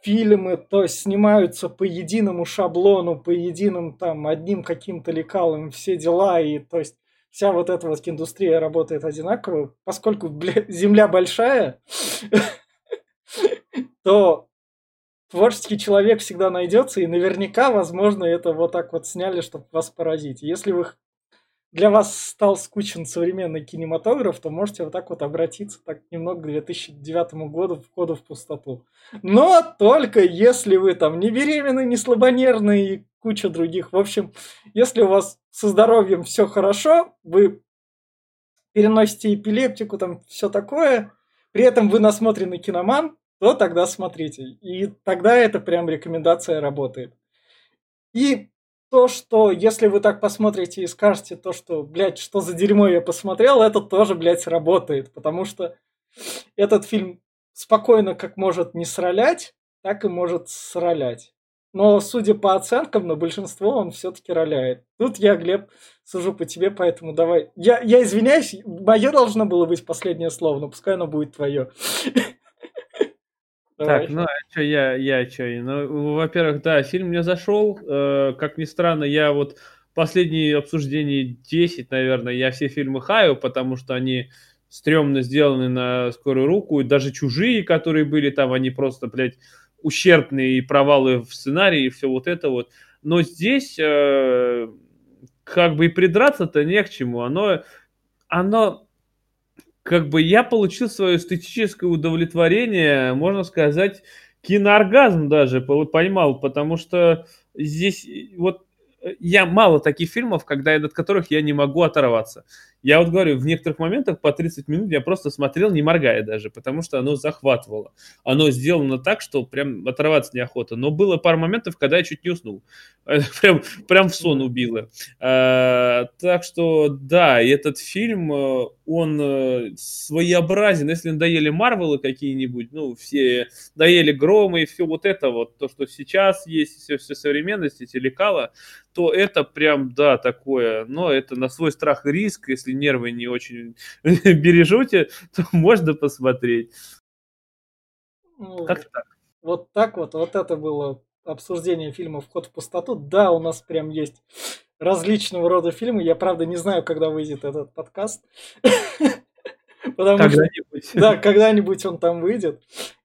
Speaker 1: фильмы, то снимаются по единому шаблону, по единым там одним каким-то лекалам, все дела, и то есть вся вот эта вот индустрия работает одинаково, поскольку бля, земля большая, то творческий человек всегда найдется, и наверняка, возможно, это вот так вот сняли, чтобы вас поразить. Если вы для вас стал скучен современный кинематограф, то можете вот так вот обратиться так немного к 2009 году входу в пустоту. Но только если вы там не беременны, не слабонервны и куча других. В общем, если у вас со здоровьем все хорошо, вы переносите эпилептику, там все такое, при этом вы насмотрены киноман, то тогда смотрите. И тогда это прям рекомендация работает. И то, что если вы так посмотрите и скажете то, что, блядь, что за дерьмо я посмотрел, это тоже, блядь, работает, потому что этот фильм спокойно как может не сралять, так и может сралять. Но, судя по оценкам, на большинство он все-таки роляет. Тут я, Глеб, сужу по тебе, поэтому давай. Я, я извиняюсь, мое должно было быть последнее слово, но пускай оно будет твое.
Speaker 2: Так, ну а что я, я что? Ну, во-первых, да, фильм мне зашел. Э, как ни странно, я вот последние обсуждения 10, наверное, я все фильмы хаю, потому что они стрёмно сделаны на скорую руку. И даже чужие, которые были там, они просто, блядь, ущербные провалы в сценарии и все вот это вот. Но здесь э, как бы и придраться-то не к чему. Оно, оно как бы я получил свое эстетическое удовлетворение, можно сказать, кинооргазм даже поймал, потому что здесь вот я мало таких фильмов, когда от которых я не могу оторваться. Я вот говорю, в некоторых моментах по 30 минут я просто смотрел, не моргая даже, потому что оно захватывало. Оно сделано так, что прям оторваться неохота. Но было пару моментов, когда я чуть не уснул. Прям, прям в сон убило. А, так что, да, этот фильм, э, он э, своеобразен. Если надоели Марвелы какие-нибудь, ну, все надоели Громы и все вот это вот, то, что сейчас есть, все, все современности, телекала, то это прям, да, такое, но это на свой страх и риск, если нервы не очень бережете, то можно посмотреть.
Speaker 1: Ну, как так? Вот так вот, вот это было обсуждение фильма «Вход в пустоту». Да, у нас прям есть различного рода фильмы. Я, правда, не знаю, когда выйдет этот подкаст. Потому что, да, когда-нибудь он там выйдет.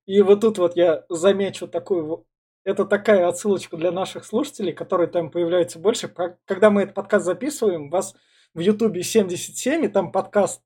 Speaker 1: И вот тут вот я замечу такую это такая отсылочка для наших слушателей, которые там появляются больше. Когда мы этот подкаст записываем, вас в Ютубе 77, и там подкаст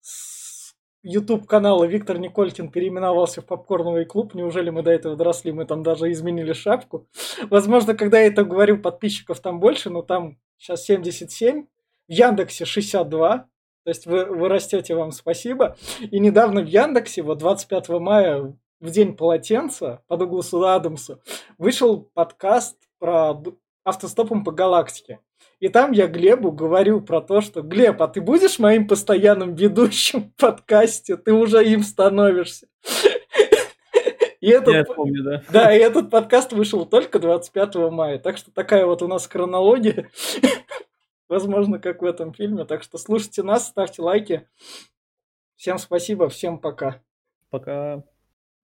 Speaker 1: с YouTube канала Виктор Николькин переименовался в Попкорновый клуб. Неужели мы до этого доросли? Мы там даже изменили шапку. Возможно, когда я это говорю, подписчиков там больше, но там сейчас 77. В Яндексе 62. То есть вы, вы растете, вам спасибо. И недавно в Яндексе, вот 25 мая, в день полотенца по Дугласу Адамсу вышел подкаст про автостопом по галактике. И там я Глебу говорю про то, что Глеб, а ты будешь моим постоянным ведущим в подкасте? Ты уже им становишься. И этот, Я помню, да. Да, и этот подкаст вышел только 25 мая. Так что такая вот у нас хронология. Возможно, как в этом фильме. Так что слушайте нас, ставьте лайки. Всем спасибо, всем пока.
Speaker 2: Пока.